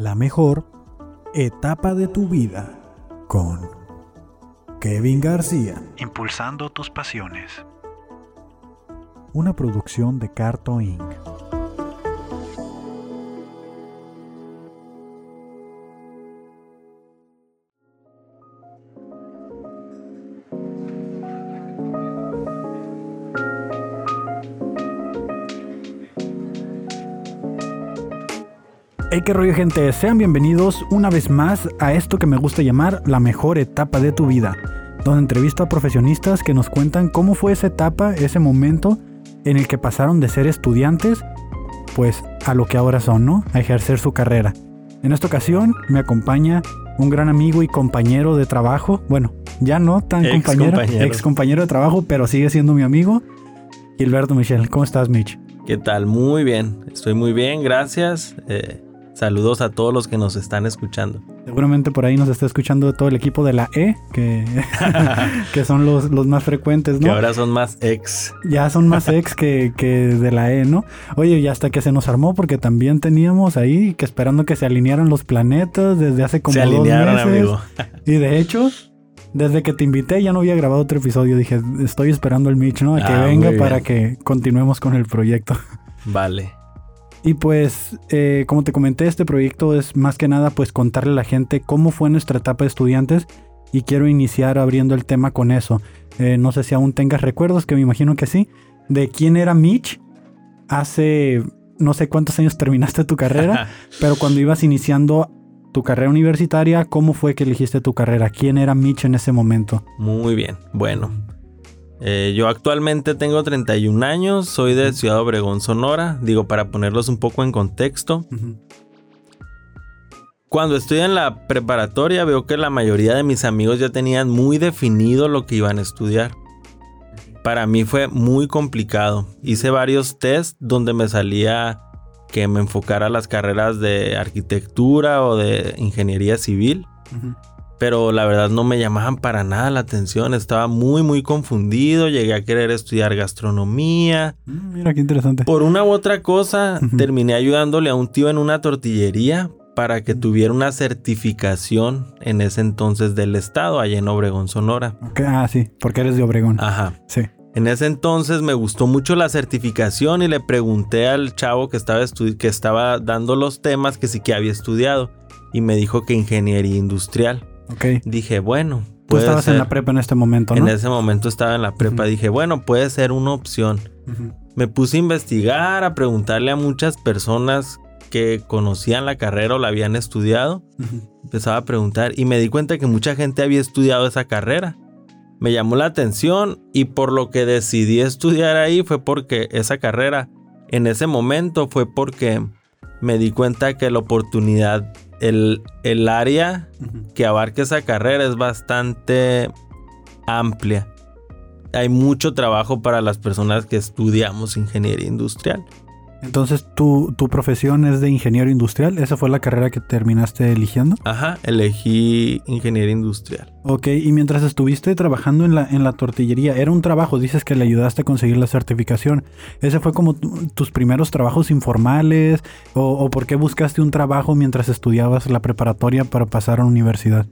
La mejor etapa de tu vida con Kevin García. Impulsando tus pasiones. Una producción de Carto Inc. Hey, qué rollo gente, sean bienvenidos una vez más a esto que me gusta llamar la mejor etapa de tu vida, donde entrevisto a profesionistas que nos cuentan cómo fue esa etapa, ese momento en el que pasaron de ser estudiantes, pues a lo que ahora son, ¿no? A ejercer su carrera. En esta ocasión me acompaña un gran amigo y compañero de trabajo, bueno, ya no tan Ex compañero, compañero. ex compañero de trabajo, pero sigue siendo mi amigo, Gilberto Michel. ¿Cómo estás, Mitch? ¿Qué tal? Muy bien. Estoy muy bien, gracias. Eh, saludos a todos los que nos están escuchando. Seguramente por ahí nos está escuchando todo el equipo de la E, que, que son los, los más frecuentes, Que ¿no? ahora son más ex. Ya son más ex que, que de la E, ¿no? Oye, y hasta que se nos armó, porque también teníamos ahí que esperando que se alinearan los planetas desde hace como Se dos alinearon, meses. amigo. Y de hecho, desde que te invité ya no había grabado otro episodio. Dije, estoy esperando el Mitch, ¿no? A que Ah, venga para que continuemos con el proyecto. Vale. Y pues, eh, como te comenté, este proyecto es más que nada pues contarle a la gente cómo fue nuestra etapa de estudiantes y quiero iniciar abriendo el tema con eso. Eh, no sé si aún tengas recuerdos, que me imagino que sí, de quién era Mitch hace no sé cuántos años terminaste tu carrera, pero cuando ibas iniciando tu carrera universitaria, ¿cómo fue que elegiste tu carrera? ¿Quién era Mitch en ese momento? Muy bien. Bueno. Eh, yo actualmente tengo 31 años, soy de Ciudad Obregón, Sonora. Digo, para ponerlos un poco en contexto. Cuando estoy en la preparatoria veo que la mayoría de mis amigos ya tenían muy definido lo que iban a estudiar. Para mí fue muy complicado. Hice varios tests donde me salía que me enfocara a las carreras de arquitectura o de ingeniería civil. Ujú. Pero la verdad no me llamaban para nada la atención. Estaba muy muy confundido. Llegué a querer estudiar gastronomía. Mm, Mira qué interesante. Por una u otra cosa, terminé ayudándole a un tío en una tortillería para que tuviera una certificación en ese entonces del estado, allá en Obregón, Sonora. Ok, Ah, sí, porque eres de Obregón. Ajá. Sí. En ese entonces me gustó mucho la certificación y le pregunté al chavo que estaba, que estaba dando los temas que sí que había estudiado y me dijo que ingeniería industrial. Dije, bueno, Tú estabas ser. en la prepa en este momento, ¿no? En ese momento estaba en la prepa. Dije, bueno, puede ser una opción. Me puse a investigar, a preguntarle a muchas personas que conocían la carrera o la habían estudiado. Empezaba a preguntar y me di cuenta que mucha gente había estudiado esa carrera. Me llamó la atención y por lo que decidí estudiar ahí fue porque esa carrera en ese momento fue porque me di cuenta que la oportunidad, el, el área que abarca esa carrera es bastante amplia. Hay mucho trabajo para las personas que estudiamos ingeniería industrial. Entonces, ¿tu, tu profesión es de ingeniero industrial. ¿Esa fue la carrera que terminaste eligiendo? Ajá, elegí ingeniería industrial. Ok, y mientras estuviste trabajando en la, en la tortillería, era un trabajo, dices que le ayudaste a conseguir la certificación. ¿Ese fue como tu- tus primeros trabajos informales? ¿O, o por qué buscaste un trabajo mientras estudiabas la preparatoria para pasar a la universidad?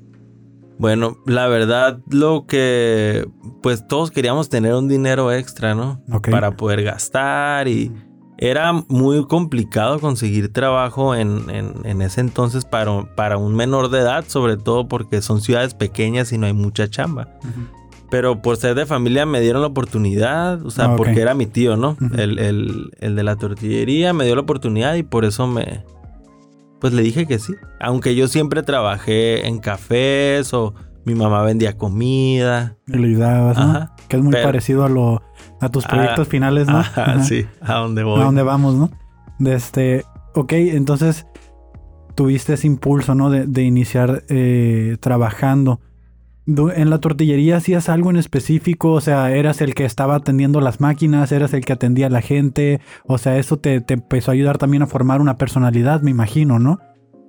Bueno, la verdad lo que pues todos queríamos tener un dinero extra, ¿no? Ok. Para poder gastar y era muy complicado conseguir trabajo en, en- en ese entonces para, para un menor de edad, sobre todo porque son ciudades pequeñas y no hay mucha chamba. Pero por ser de familia me dieron la oportunidad, o sea, Ah, porque era mi tío, ¿no? El, el- el de la tortillería me dio la oportunidad y por eso me... Pues le dije que sí. Aunque yo siempre trabajé en cafés o mi mamá vendía comida. Y le ayudabas, ¿no? Ajá. Que es muy Pero- parecido a, lo, a tus Ah, proyectos finales, ¿no? Ajá. sí, a dónde voy. a dónde vamos, ¿no? De este, ok, entonces tuviste ese impulso, ¿no? De, de iniciar eh, trabajando. En la tortillería hacías algo en específico, o sea, eras el que estaba atendiendo las máquinas, eras el que atendía a la gente, o sea, eso te, te empezó a ayudar también a formar una personalidad, me imagino, ¿no?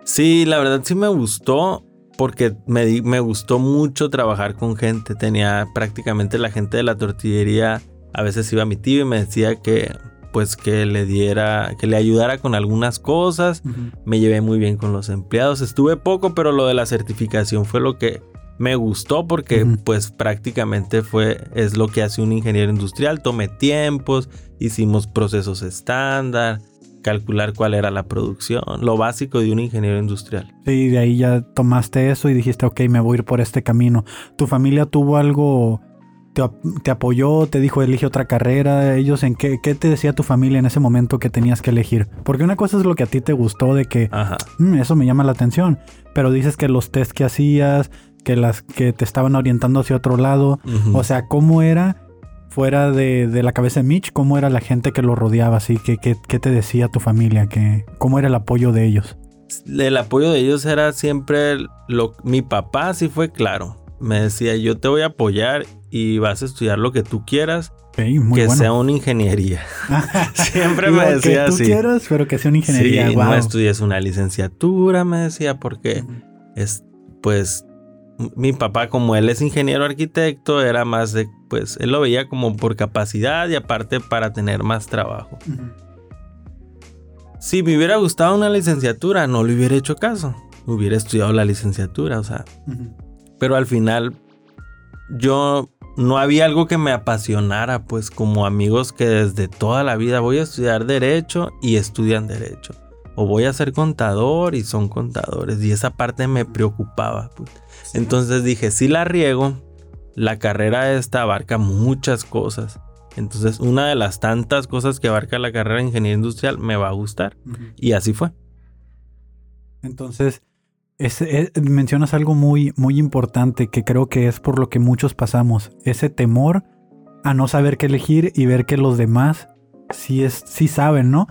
Sí, la verdad sí me gustó porque me, me gustó mucho trabajar con gente. Tenía prácticamente la gente de la tortillería. A veces iba mi tío y me decía que pues que le diera, que le ayudara con algunas cosas. Me llevé muy bien con los empleados. Estuve poco, pero lo de la certificación fue lo que me gustó porque pues prácticamente fue, es lo que hace un ingeniero industrial. Tomé tiempos, hicimos procesos estándar, calcular cuál era la producción, lo básico de un ingeniero industrial. Sí, de ahí ya tomaste eso y dijiste, ok, me voy a ir por este camino. ¿Tu familia tuvo algo te, apoyó, te dijo elige otra carrera, ellos en qué, qué te decía tu familia en ese momento que tenías que elegir. Porque una cosa es lo que a ti te gustó de que mm, eso me llama la atención, pero dices que los test que hacías, que las que te estaban orientando hacia otro lado, o sea, ¿cómo era fuera de, la cabeza de Mitch, cómo era la gente que lo rodeaba, así que qué, te decía tu familia, que cómo era el apoyo de ellos? El apoyo de ellos era siempre lo mi papá sí fue claro. Me decía, "Yo te voy a apoyar y vas a estudiar lo que tú quieras. que sea una ingeniería. Siempre me decía que tú quieras, pero que sea una ingeniería. Sí, no estudies una licenciatura, me decía, porque es, pues, mi papá, como él es ingeniero arquitecto, era más de, pues, él lo veía como por capacidad y aparte para tener más trabajo. Si me hubiera gustado una licenciatura, no le hubiera hecho caso. Hubiera estudiado la licenciatura, o sea. Pero al final, yo no había algo que me apasionara, pues como amigos que desde toda la vida voy a estudiar derecho y estudian derecho. O voy a ser contador y son contadores. Y esa parte me preocupaba. Pues. Entonces dije, si la riego, la carrera esta abarca muchas cosas. Entonces una de las tantas cosas que abarca la carrera de ingeniería industrial me va a gustar. Y así fue. Entonces, mencionas algo muy, muy importante que creo que es por lo que muchos pasamos. Ese temor a no saber qué elegir y ver que los demás sí, es, sí saben, ¿no?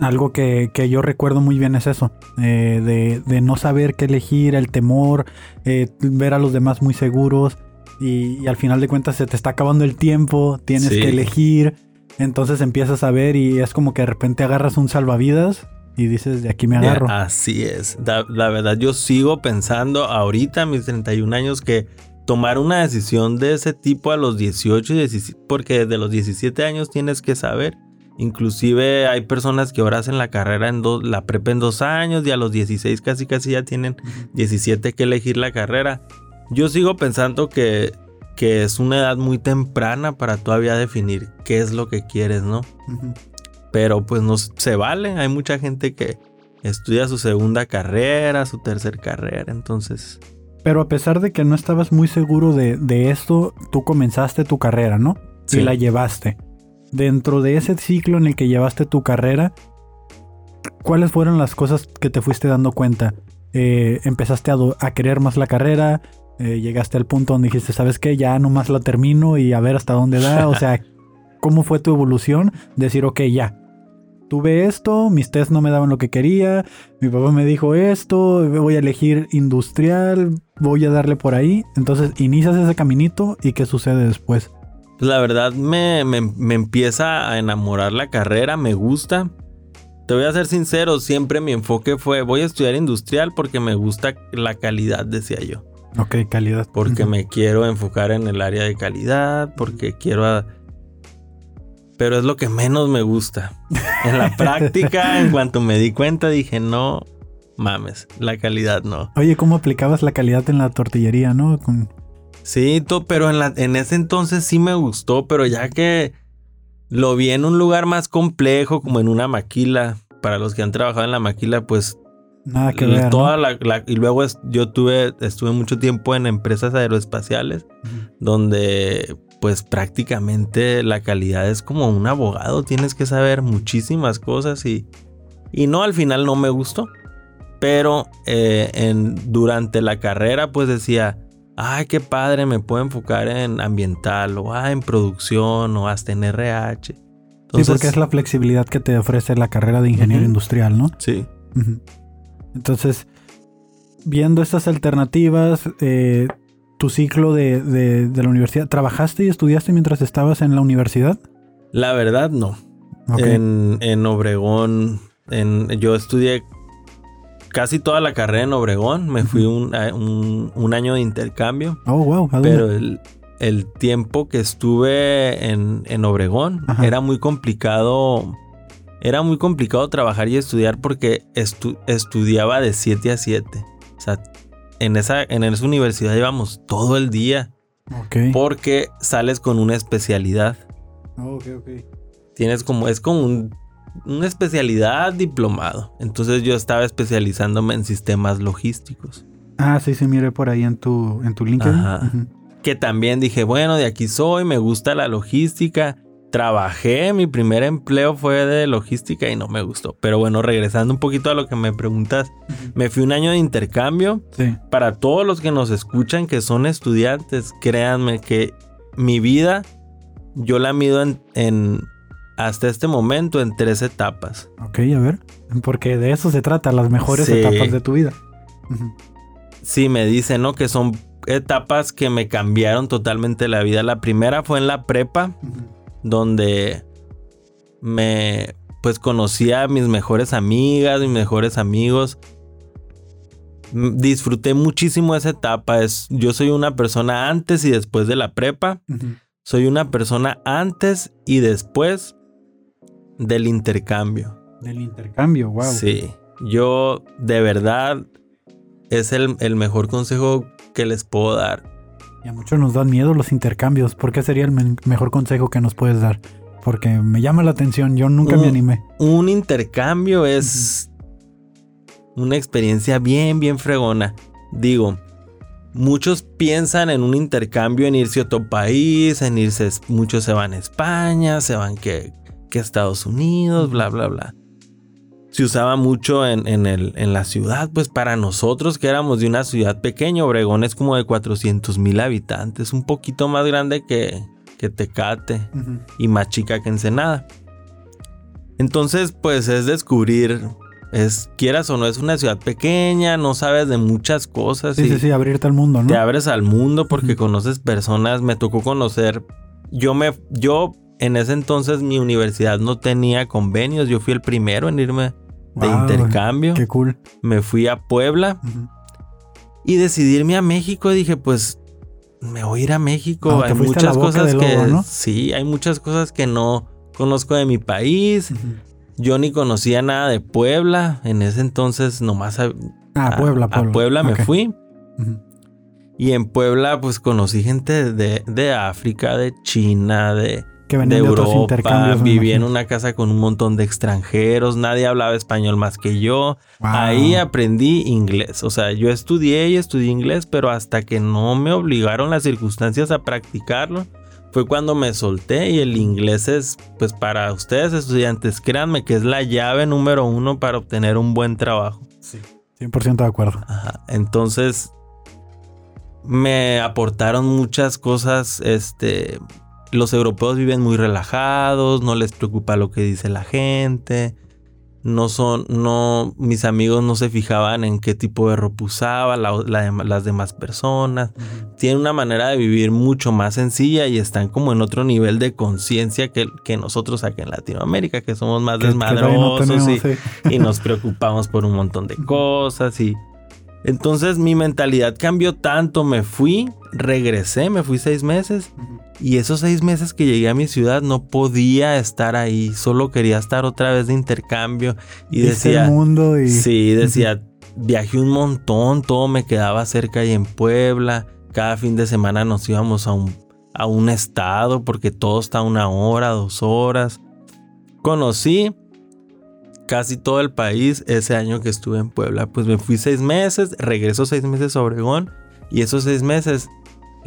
Algo que, yo recuerdo muy bien es eso, eh, de, no saber qué elegir, el temor, eh, ver a los demás muy seguros y, al final de cuentas se te está acabando el tiempo, tienes que elegir, entonces empiezas a ver y es como que de repente agarras un salvavidas y dices, de aquí me agarro. así es. La, verdad, yo sigo pensando ahorita, a mis 31 años, que tomar una decisión de ese tipo a los 18 y 17, porque desde los 17 años tienes que saber. Inclusive hay personas que ahora hacen la carrera en dos, la prepa en dos años y a los 16 casi casi ya tienen 17 que elegir la carrera. Yo sigo pensando que, que es una edad muy temprana para todavía definir qué es lo que quieres, ¿no? Pero pues no se vale. Hay mucha gente que estudia su segunda carrera, su tercera carrera, entonces... Pero a pesar de que no estabas muy seguro de, esto, tú comenzaste tu carrera, ¿no? Sí. Y la llevaste. Dentro de ese ciclo en el que llevaste tu carrera, ¿cuáles fueron las cosas que te fuiste dando cuenta? Eh, ¿Empezaste a, querer más la carrera? Eh, ¿Llegaste al punto donde dijiste, sabes qué, ya nomás la termino y a ver hasta dónde da? O sea, ¿cómo fue tu evolución? Decir, ok, ya, tuve esto, mis test no me daban lo que quería, mi papá me dijo esto, voy a elegir industrial, voy a darle por ahí. Entonces inicias ese caminito y ¿qué sucede después? La verdad me, empieza a enamorar la carrera, me gusta. Te voy a ser sincero, siempre mi enfoque fue voy a estudiar industrial porque me gusta la calidad, decía yo. Ok, calidad. Porque me quiero enfocar en el área de calidad, porque quiero pero es lo que menos me gusta. En la práctica, en cuanto me di cuenta, dije, no mames, la calidad no. Oye, ¿cómo aplicabas la calidad en la tortillería, no? Sí, pero en, la, en ese entonces sí me gustó, pero ya que lo vi en un lugar más complejo, como en una maquila, para los que han trabajado en la maquila, pues Nada que ver. Toda la, y luego yo tuve, estuve mucho tiempo en empresas aeroespaciales, donde pues prácticamente la calidad es como un abogado, tienes que saber muchísimas cosas y, y no, al final no me gustó. Pero eh, en, durante la carrera pues decía, ay, qué padre, me puedo enfocar en ambiental o ah, en producción o hasta en RH. sí, porque es la flexibilidad que te ofrece la carrera de ingeniero industrial, ¿no? Sí. Entonces, viendo estas alternativas, eh, tu ciclo de, la universidad, ¿trabajaste y estudiaste mientras estabas en la universidad? La verdad, no. En, Obregón, en, yo estudié casi toda la carrera en Obregón. Me fui un, un, año de intercambio. Oh, wow. Pero el, el tiempo que estuve en, en Obregón Ajá. era muy complicado. Era muy complicado trabajar y estudiar porque estu- estudiaba de 7 a 7. O sea, en esa, en esa universidad íbamos todo el día Ok. porque sales con una especialidad. Ok, ok. Tienes como, es como un- una especialidad diplomado. Entonces yo estaba especializándome en sistemas logísticos. Ah, sí, sí, mire por ahí en tu, en tu LinkedIn. Ajá. Que también dije, bueno, de aquí soy, me gusta la logística. Trabajé, mi primer empleo fue de logística y no me gustó. Pero bueno, regresando un poquito a lo que me preguntas, me fui un año de intercambio. Sí. Para todos los que nos escuchan que son estudiantes, créanme que mi vida yo la mido en, en- hasta este momento en tres etapas. Ok, a ver. Porque de eso se trata, las mejores Sí. etapas de tu vida. Sí, me dicen, ¿no? Que son etapas que me cambiaron totalmente la vida. La primera fue en la prepa. Donde me pues conocí a mis mejores amigas, mis mejores amigos. M- Disfruté muchísimo esa etapa. Es, yo soy una persona antes y después de la prepa. Soy una persona antes y después del intercambio. Del intercambio, wow. Sí, yo de verdad es el, el mejor consejo que les puedo dar. Y a muchos nos dan miedo los intercambios. ¿Por qué sería el mejor consejo que nos puedes dar? Porque me llama la atención, yo nunca me animé. un intercambio es una experiencia bien, bien fregona. Digo, muchos piensan en un intercambio en irse a otro país, en irse, muchos se van a España, se van que, que Estados Unidos, bla, bla, bla. Se usaba mucho en, en el, en la ciudad, pues para nosotros que éramos de una ciudad pequeña, Obregón es como de 400 mil habitantes, un poquito más grande que, que Tecate y más chica que Ensenada. Entonces, pues es descubrir, es quieras o no, es una ciudad pequeña, no sabes de muchas cosas Sí, y sí, sí, abrirte al mundo, ¿no? te abres al mundo porque conoces personas. Me tocó conocer, yo me, yo en ese entonces mi universidad no tenía convenios, yo fui el primero en irme de Wow, intercambio. Qué cool. Me fui a Puebla y decidí irme a México. Dije, pues me voy a ir a México. Ah, hay a muchas cosas que ¿no? sí, hay muchas cosas que no conozco de mi país. Yo ni conocía nada de Puebla. En ese entonces nomás a, Ah, a- Puebla, a Puebla. Puebla me Ok. fui. Ujú. Y en Puebla pues conocí gente de, de África, de China, de, Que de venían de, otros Europa. intercambios. Viví en una casa con un montón de extranjeros. Nadie hablaba español más que yo. Wow. Ahí aprendí inglés. O sea, yo estudié y estudié inglés, pero hasta que no me obligaron las circunstancias a practicarlo, fue cuando me solté y el inglés es, pues para ustedes estudiantes, créanme que es la llave número uno para obtener un buen trabajo. Sí, 100% de acuerdo. Ajá. Entonces, me aportaron muchas cosas, este... Los europeos viven muy relajados, no les preocupa lo que dice la gente no son, no, mis amigos no se fijaban en qué tipo de ropa usaba la- la dem- las demás personas. Tienen una manera de vivir mucho más sencilla y están como en otro nivel de conciencia que, que nosotros aquí en Latinoamérica, que somos más Que- que todavía no desmadrosos tenemos, y, sí. y nos preocupamos por un montón de cosas y entonces mi mentalidad cambió tanto, me fui, regresé, me fui seis meses y esos seis meses que llegué a mi ciudad no podía estar ahí, solo quería estar otra vez de intercambio y Viste decía, el mundo y... sí, decía, viajé un montón, todo me quedaba cerca y en Puebla, cada fin de semana nos íbamos a un, a un estado porque todo está a una hora, dos horas. Conocí casi todo el país ese año que estuve en Puebla, pues me fui seis meses, regreso seis meses a Obregón y esos seis meses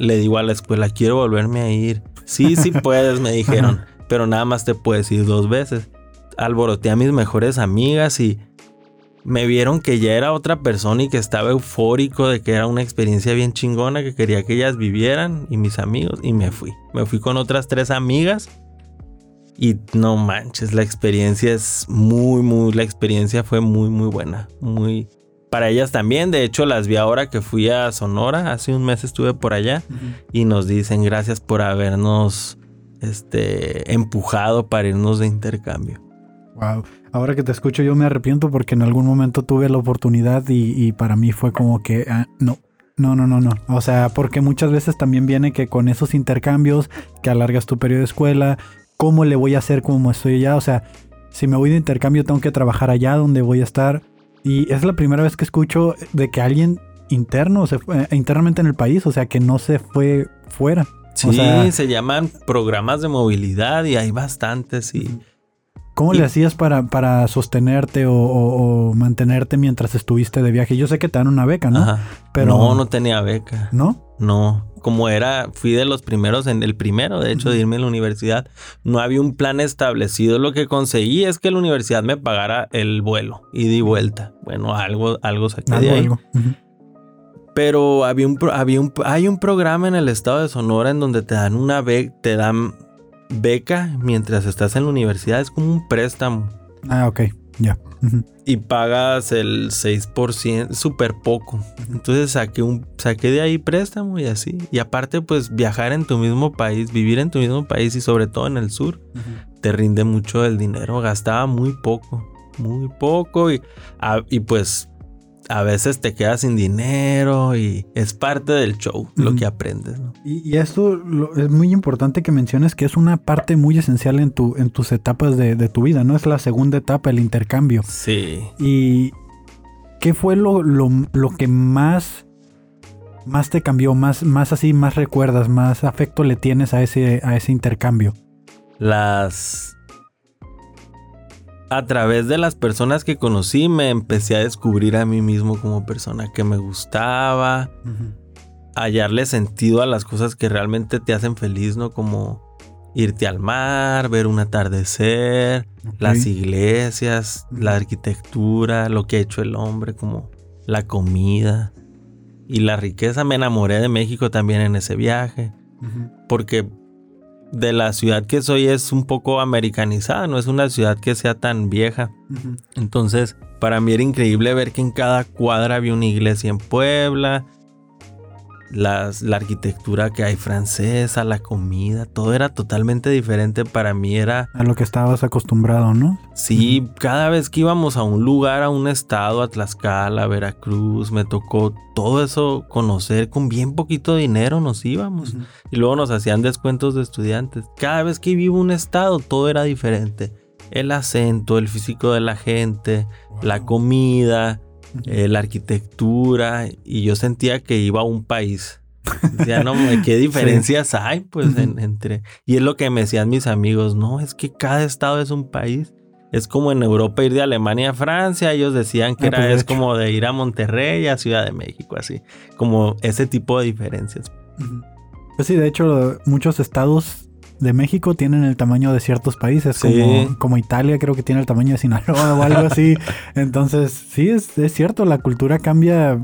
le digo a la escuela, quiero volverme a ir. Sí, sí puedes, me dijeron, pero nada más te puedes ir dos veces. Alboroté a mis mejores amigas y me vieron que ya era otra persona y que estaba eufórico de que era una experiencia bien chingona que quería que ellas vivieran y mis amigos y me fui. Me fui con otras tres amigas y no manches, la experiencia es muy, muy, la experiencia fue muy, muy buena. Muy... Para ellas también, de hecho las vi ahora que fui a Sonora, hace un mes estuve por allá y nos dicen gracias por habernos este, empujado para irnos de intercambio. Wow. Ahora que te escucho yo me arrepiento porque en algún momento tuve la oportunidad y, y para mí fue como que ah, no, No, no, no, no. O sea, porque muchas veces también viene que con esos intercambios, que alargas tu periodo de escuela, ¿cómo le voy a hacer como estoy allá? O sea, si me voy de intercambio tengo que trabajar allá donde voy a estar. Y es la primera vez que escucho de que alguien interno, se fue, eh, internamente en el país, o sea, que no se fue fuera. Sí, O sea- se llaman programas de movilidad y hay bastantes y ¿Cómo Y- le hacías para, para sostenerte o, o- o mantenerte mientras estuviste de viaje? Yo sé que te dan una beca, ¿no? Ajá. Pero- no, no tenía beca. ¿No? No, como era, fui de los primeros, en el primero, de hecho, de irme a la universidad, no había un plan establecido. Lo que conseguí es que la universidad me pagara el vuelo, ida y vuelta. Bueno, algo, algo saqué de Algo, ahí. algo. Ujú. Pero había un, había un, hay un programa en el estado de Sonora en donde te dan una be- te dan beca mientras estás en la universidad. Es como un préstamo. Ah, ok. Ya. Y pagas el 6%, súper poco. Entonces saqué, un, saqué de ahí préstamo y así. Y aparte, pues viajar en tu mismo país, vivir en tu mismo país y sobre todo en el sur, te rinde mucho el dinero. Gastaba muy poco, muy poco y, a- y pues a veces te quedas sin dinero y es parte del show lo que aprendes. ¿no? Y, y esto lo- es muy importante que menciones que es una parte muy esencial en, tu, en tus etapas de, de tu vida, ¿no? Es la segunda etapa, el intercambio. Sí. ¿Y qué fue lo, lo, lo que más, más te cambió, más, más así, más recuerdas, más afecto le tienes a ese, a ese intercambio? Las... A través de las personas que conocí me empecé a descubrir a mí mismo como persona que me gustaba, hallarle sentido a las cosas que realmente te hacen feliz, ¿no? Como irte al mar, ver un atardecer, las iglesias, la arquitectura, lo que ha hecho el hombre, como la comida y la riqueza. Me enamoré de México también en ese viaje porque de la ciudad que soy es un poco americanizada, no es una ciudad que sea tan vieja. Entonces, para mí era increíble ver que en cada cuadra había una iglesia en Puebla, las, la arquitectura que hay francesa, la comida, todo era totalmente diferente. Para mí era, A lo que estabas acostumbrado, ¿no? sí, cada vez que íbamos a un lugar, a un estado, a Tlaxcala, Veracruz, me tocó todo eso conocer con bien poquito dinero, nos íbamos. Y luego nos hacían descuentos de estudiantes. Cada vez que vivo un estado, todo era diferente. El acento, el físico de la gente, la comida, eh, la arquitectura. Y yo sentía que iba a un país. Decía, no, ¿qué diferencias hay? Pues en- entre. Y es lo que me decían mis amigos. No, es que cada estado es un país. Es como en Europa ir de Alemania a Francia. Ellos decían que Ah, era pues, de es como de ir a Monterrey a Ciudad de México, así. Como ese tipo de diferencias. Pues sí, de hecho, muchos estados de México tienen el tamaño de ciertos países, Sí. como, como Italia creo que tiene el tamaño de Sinaloa o algo así. Entonces, sí, es, es cierto, la cultura cambia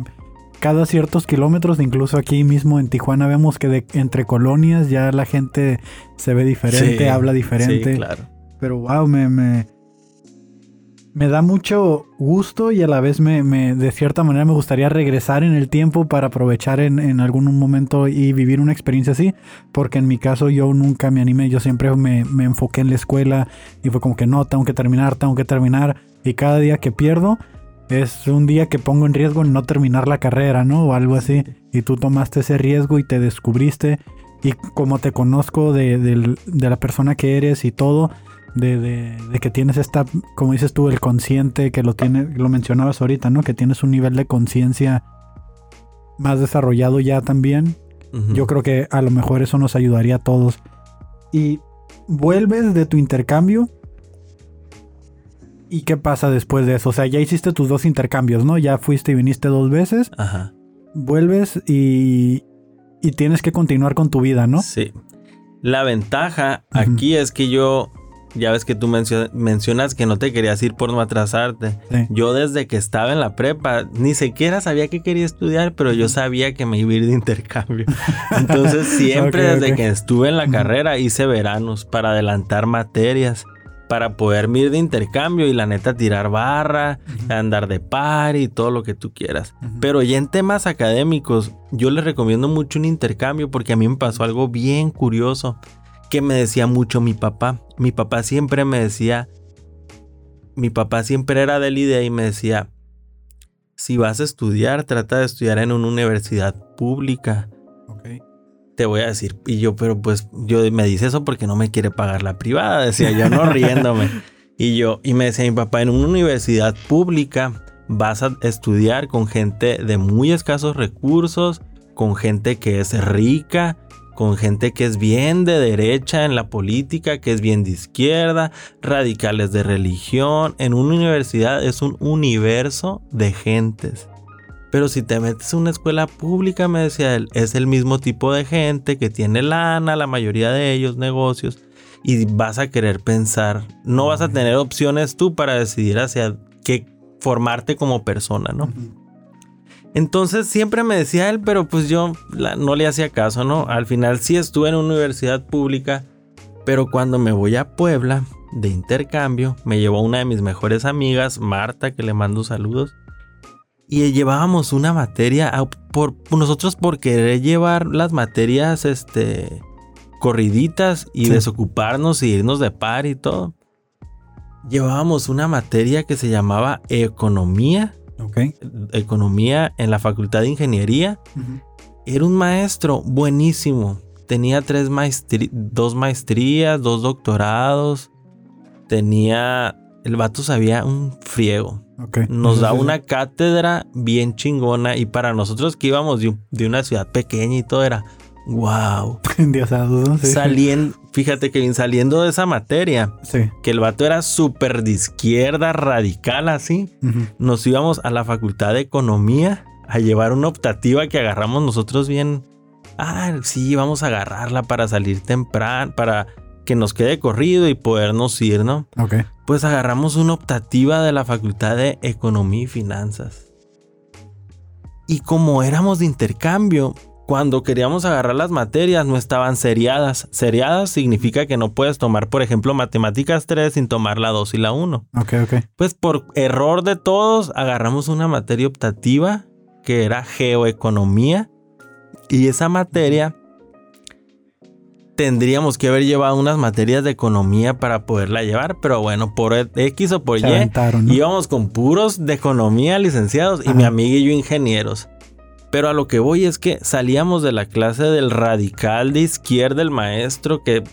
cada ciertos kilómetros, incluso aquí mismo en Tijuana vemos que de- entre colonias ya la gente se ve diferente, Sí, habla diferente. Sí, claro. Pero wow, me, me, me da mucho gusto y a la vez me, de cierta manera me gustaría regresar en el tiempo para aprovechar en, en algún momento y vivir una experiencia así. Porque en mi caso yo nunca me animé, yo siempre me, me enfoqué en la escuela y fue como que no, tengo que terminar, tengo que terminar. Y cada día que pierdo es un día que pongo en riesgo no terminar la carrera, ¿no? O algo así. Y tú tomaste ese riesgo y te descubriste. Y como te conozco de, de la persona que eres y todo, de, de- de que tienes esta, como dices tú, el consciente, que lo tiene, lo mencionabas ahorita, ¿no? Que tienes un nivel de conciencia más desarrollado ya también. Yo creo que a lo mejor eso nos ayudaría a todos. Y vuelves de tu intercambio. ¿Y qué pasa después de eso? O sea, ya hiciste tus dos intercambios, ¿no? Ya fuiste y viniste dos veces. Ajá. Vuelves y, y tienes que continuar con tu vida, ¿no? Sí. La ventaja aquí es que yo, ya ves que tú mencio- mencionas que no te querías ir por no atrasarte. Sí. Yo desde que estaba en la prepa, ni siquiera sabía que quería estudiar, pero yo sabía que me iba a ir de intercambio. Entonces siempre desde que estuve en la carrera hice veranos para adelantar materias, para poder ir de intercambio y la neta tirar barra, andar de par y todo lo que tú quieras. Pero ya en temas académicos, yo les recomiendo mucho un intercambio porque a mí me pasó algo bien curioso que me decía mucho mi papá. Mi papá siempre me decía, mi papá siempre era de la idea y me decía, si vas a estudiar, trata de estudiar en una universidad pública. Te voy a decir, y yo, pero pues yo me dice eso porque no me quiere pagar la privada, decía yo, no riéndome. y yo, y me decía mi papá, en una universidad pública vas a estudiar con gente de muy escasos recursos, con gente que es rica, con gente que es bien de derecha en la política, que es bien de izquierda, radicales de religión. En una universidad es un universo de gentes. Pero si te metes en una escuela pública, me decía él, es el mismo tipo de gente que tiene lana, la mayoría de ellos negocios, y vas a querer pensar, no vas a tener opciones tú para decidir hacia qué formarte como persona, ¿no? Entonces siempre me decía él, pero pues yo no le hacía caso, ¿no? Al final sí estuve en una universidad pública, pero cuando me voy a Puebla de intercambio, me llevó una de mis mejores amigas, Marta, que le mando saludos. Y llevábamos una materia, por, nosotros por querer llevar las materias este, corriditas y desocuparnos y irnos de par y todo. Llevábamos una materia que se llamaba economía economía en la Facultad de Ingeniería. Era un maestro buenísimo. Tenía tres dos maestrías, dos doctorados. Tenía. El vato sabía un friego. Nos da una cátedra bien chingona. Y para nosotros que íbamos de, de una ciudad pequeña y todo era Wow. Saliendo, fíjate que saliendo de esa materia, que el vato era súper de izquierda, radical así, nos íbamos a la facultad de economía a llevar una optativa que agarramos nosotros bien. Ah, sí, vamos a agarrarla para salir temprano, para que nos quede corrido y podernos ir, ¿no? Ok. Pues agarramos una optativa de la facultad de economía y finanzas. Y como éramos de intercambio, cuando queríamos agarrar las materias no estaban seriadas. Seriadas significa que no puedes tomar, por ejemplo, matemáticas 3 sin tomar la 2 y la 1. Ok, ok. Pues por error de todos, agarramos una materia optativa que era geoeconomía. Y esa materia tendríamos que haber llevado unas materias de economía para poderla llevar, pero bueno, por X o por Y íbamos con puros de economía licenciados y mi amiga y yo ingenieros. Pero a lo que voy es que salíamos de la clase del radical de izquierda, el maestro que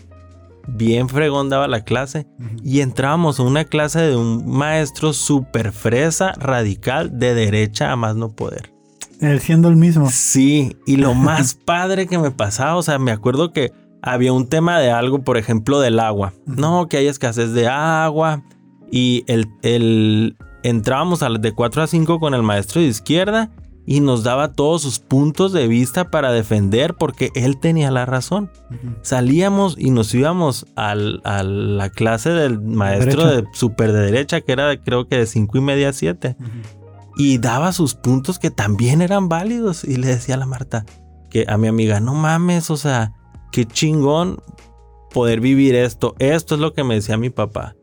bien fregón daba la clase, y entrábamos a una clase de un maestro super fresa, radical, de derecha a más no poder. Él siendo el mismo. Sí, y lo más padre que me pasaba, o sea, me acuerdo que había un tema de algo, por ejemplo, del agua. No, que hay escasez de agua. Y el, el entrábamos de 4 a 5 con el maestro de izquierda y nos daba todos sus puntos de vista para defender porque él tenía la razón. Salíamos y nos íbamos a la clase del maestro de super de derecha, que era creo que de 5 y media a 7. Y daba sus puntos que también eran válidos. Y le decía a la Marta, que a mi amiga, no mames, o sea, qué chingón poder vivir esto. Esto es lo que me decía mi papá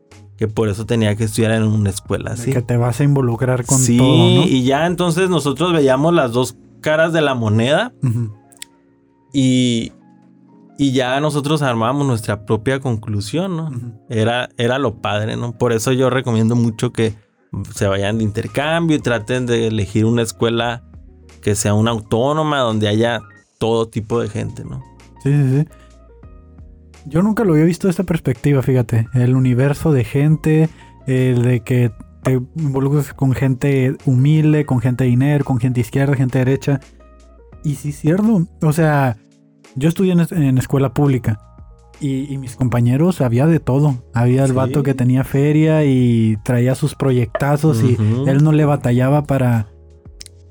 que por eso tenía que estudiar en una escuela así. Que te vas a involucrar con sí, todo, ¿no? y ya entonces nosotros veíamos las dos caras de la moneda y, y ya nosotros armábamos nuestra propia conclusión, ¿no? era, era lo padre, ¿no? Por eso yo recomiendo mucho que se vayan de intercambio y traten de elegir una escuela que sea una autónoma donde haya todo tipo de gente, ¿no? Sí, sí, sí. Yo nunca lo había visto de esta perspectiva, fíjate. El universo de gente, el de que te involucres con gente humilde, con gente de dinero, con gente izquierda, gente derecha. Y sí, cierto. O sea, yo estudié en, escuela pública. Y, mis compañeros había de todo. Había el vato que tenía feria y traía sus proyectazos y él no le batallaba para,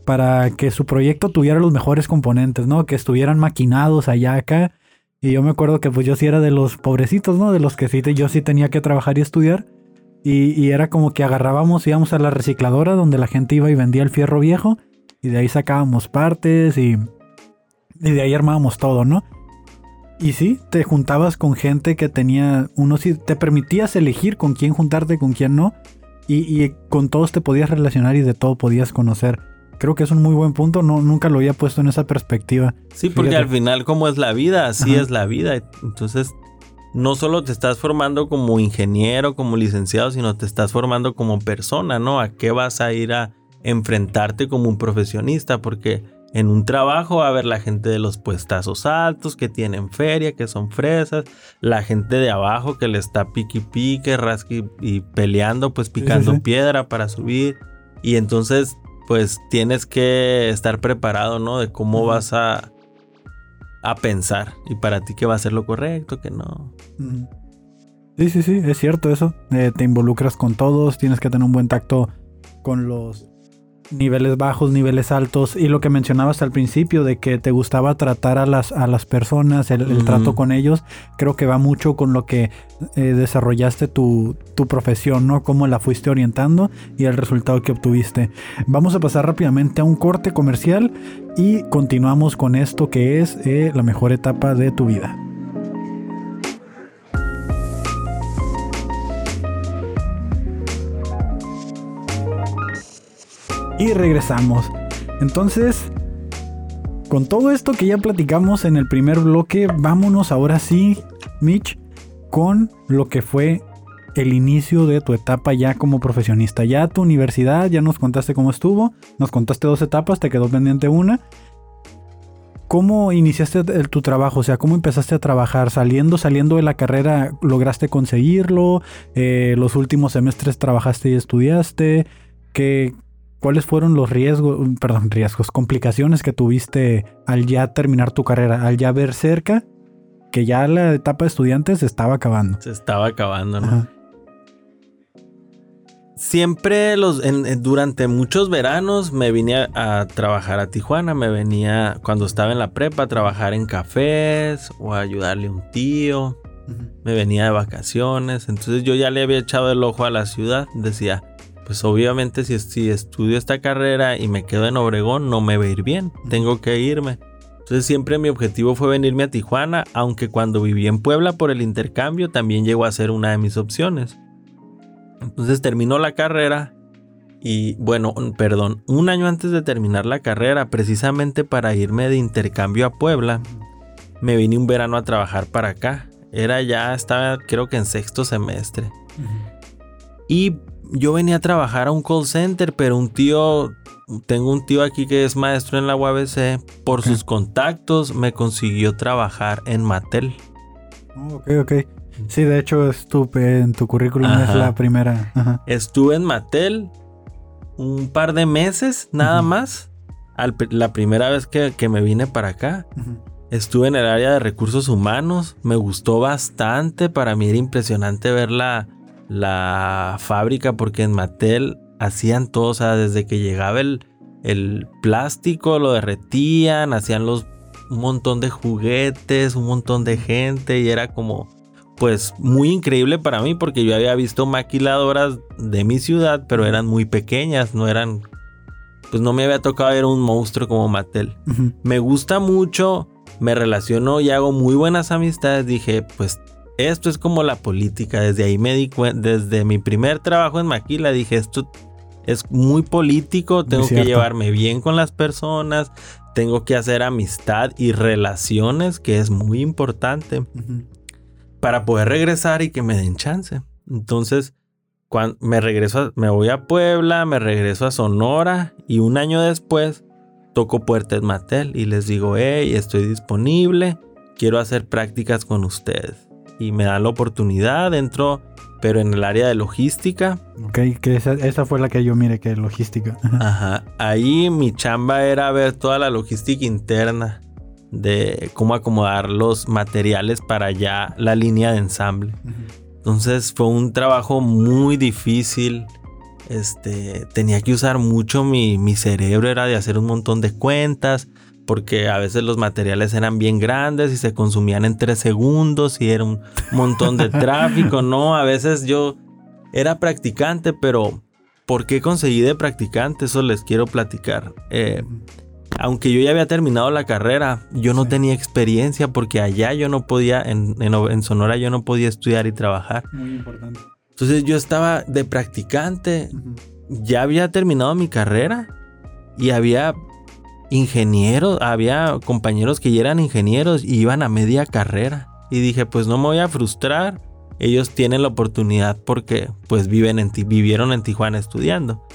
para que su proyecto tuviera los mejores componentes, ¿no? Que estuvieran maquinados allá acá. Y yo me acuerdo que pues yo sí era de los pobrecitos, ¿no? De los que sí, yo sí tenía que trabajar y estudiar. Y, era como que agarrábamos, íbamos a la recicladora donde la gente iba y vendía el fierro viejo. Y de ahí sacábamos partes y, y de ahí armábamos todo, ¿no? Y sí, te juntabas con gente que tenía, uno sí, te permitías elegir con quién juntarte, con quién no. Y, y con todos te podías relacionar y de todo podías conocer creo que es un muy buen punto. No, nunca lo había puesto en esa perspectiva. Sí, porque al final, como es la vida, así es la vida. Entonces, no solo te estás formando como ingeniero, como licenciado, sino te estás formando como persona, ¿no? ¿A qué vas a ir a enfrentarte como un profesionista, porque en un trabajo va a haber la gente de los puestazos altos que tienen feria, que son fresas, la gente de abajo que le está piqui pique, rasqui y peleando, pues picando piedra para subir. Y entonces, pues tienes que estar preparado, ¿no? De cómo vas a, a pensar y para ti qué va a ser lo correcto, que no. Sí, sí, sí, es cierto eso. Eh, te involucras con todos, tienes que tener un buen tacto con los niveles bajos, niveles altos y lo que mencionabas al principio de que te gustaba tratar a las, a las personas, el, trato con ellos, creo que va mucho con lo que eh, desarrollaste tu, tu, profesión, ¿no? Cómo la fuiste orientando y el resultado que obtuviste. Vamos a pasar rápidamente a un corte comercial y continuamos con esto que es eh, la mejor etapa de tu vida. Y regresamos. Entonces, con todo esto que ya platicamos en el primer bloque, vámonos ahora sí, Mitch, con lo que fue el inicio de tu etapa ya como profesionista. Ya tu universidad, ya nos contaste cómo estuvo, nos contaste dos etapas, te quedó pendiente una. ¿Cómo iniciaste tu trabajo? O sea, ¿cómo empezaste a trabajar? Saliendo, saliendo de la carrera, ¿lograste conseguirlo? Eh, ¿Los últimos semestres trabajaste y estudiaste? ¿Qué, ¿Cuáles fueron los riesgos, perdón, riesgos, complicaciones que tuviste al ya terminar tu carrera, al ya ver cerca que ya la etapa de estudiantes se estaba acabando? Se estaba acabando, ¿no? Siempre los, durante muchos veranos me vine a, trabajar a Tijuana, me venía cuando estaba en la prepa a trabajar en cafés o a ayudarle a un tío, me venía de vacaciones, entonces yo ya le había echado el ojo a la ciudad, decía, pues obviamente si, si estudio esta carrera y me quedo en Obregón no me va a ir bien, tengo que irme. Entonces siempre mi objetivo fue venirme a Tijuana, aunque cuando viví en Puebla por el intercambio también llegó a ser una de mis opciones. Entonces terminó la carrera y bueno, perdón, un año antes de terminar la carrera, precisamente para irme de intercambio a Puebla, me vine un verano a trabajar para acá. Era ya, estaba creo que en sexto semestre. Y yo venía a trabajar a un call center, pero un tío, tengo un tío aquí que es maestro en la UABC, por sus contactos me consiguió trabajar en Mattel. Oh, ok, ok. Sí, de hecho estuve en tu currículum, es la primera. Estuve en Mattel un par de meses, nada más. la primera vez que, me vine para acá. Estuve en el área de recursos humanos. Me gustó bastante. Para mí era impresionante ver la, la fábrica porque en Mattel hacían todo, o sea, desde que llegaba el, el plástico, lo derretían, hacían los, un montón de juguetes, un montón de gente y era como, pues muy increíble para mí porque yo había visto maquiladoras de mi ciudad, pero eran muy pequeñas, no eran, pues no me había tocado ver un monstruo como Mattel. Me gusta mucho, me relaciono y hago muy buenas amistades, dije, pues esto es como la política. Desde ahí me di cuenta, desde mi primer trabajo en Maquila dije, esto es muy político, tengo que llevarme bien con las personas, tengo que hacer amistad y relaciones, que es muy importante, para poder regresar y que me den chance. Entonces, cuando me regreso, me voy a Puebla, me regreso a Sonora y un año después toco puertas Matel y les digo, hey, estoy disponible, quiero hacer prácticas con ustedes y me dan la oportunidad, entro, pero en el área de logística. Ok, que esa, fue la que yo mire, que logística. Ajá. Ahí mi chamba era ver toda la logística interna de cómo acomodar los materiales para ya la línea de ensamble. Entonces fue un trabajo muy difícil. Este, tenía que usar mucho mi, mi cerebro, era de hacer un montón de cuentas, porque a veces los materiales eran bien grandes y se consumían en tres segundos y era un montón de tráfico, ¿no? A veces yo era practicante, pero ¿por qué conseguí de practicante? Eso les quiero platicar. Eh, aunque yo ya había terminado la carrera, yo no tenía experiencia porque allá yo no podía, en, Sonora yo no podía estudiar y trabajar. Muy importante. Entonces yo estaba de practicante, ya había terminado mi carrera y había ingenieros, había compañeros que ya eran ingenieros y iban a media carrera. Y dije, pues no me voy a frustrar, ellos tienen la oportunidad porque pues viven en vivieron en Tijuana estudiando.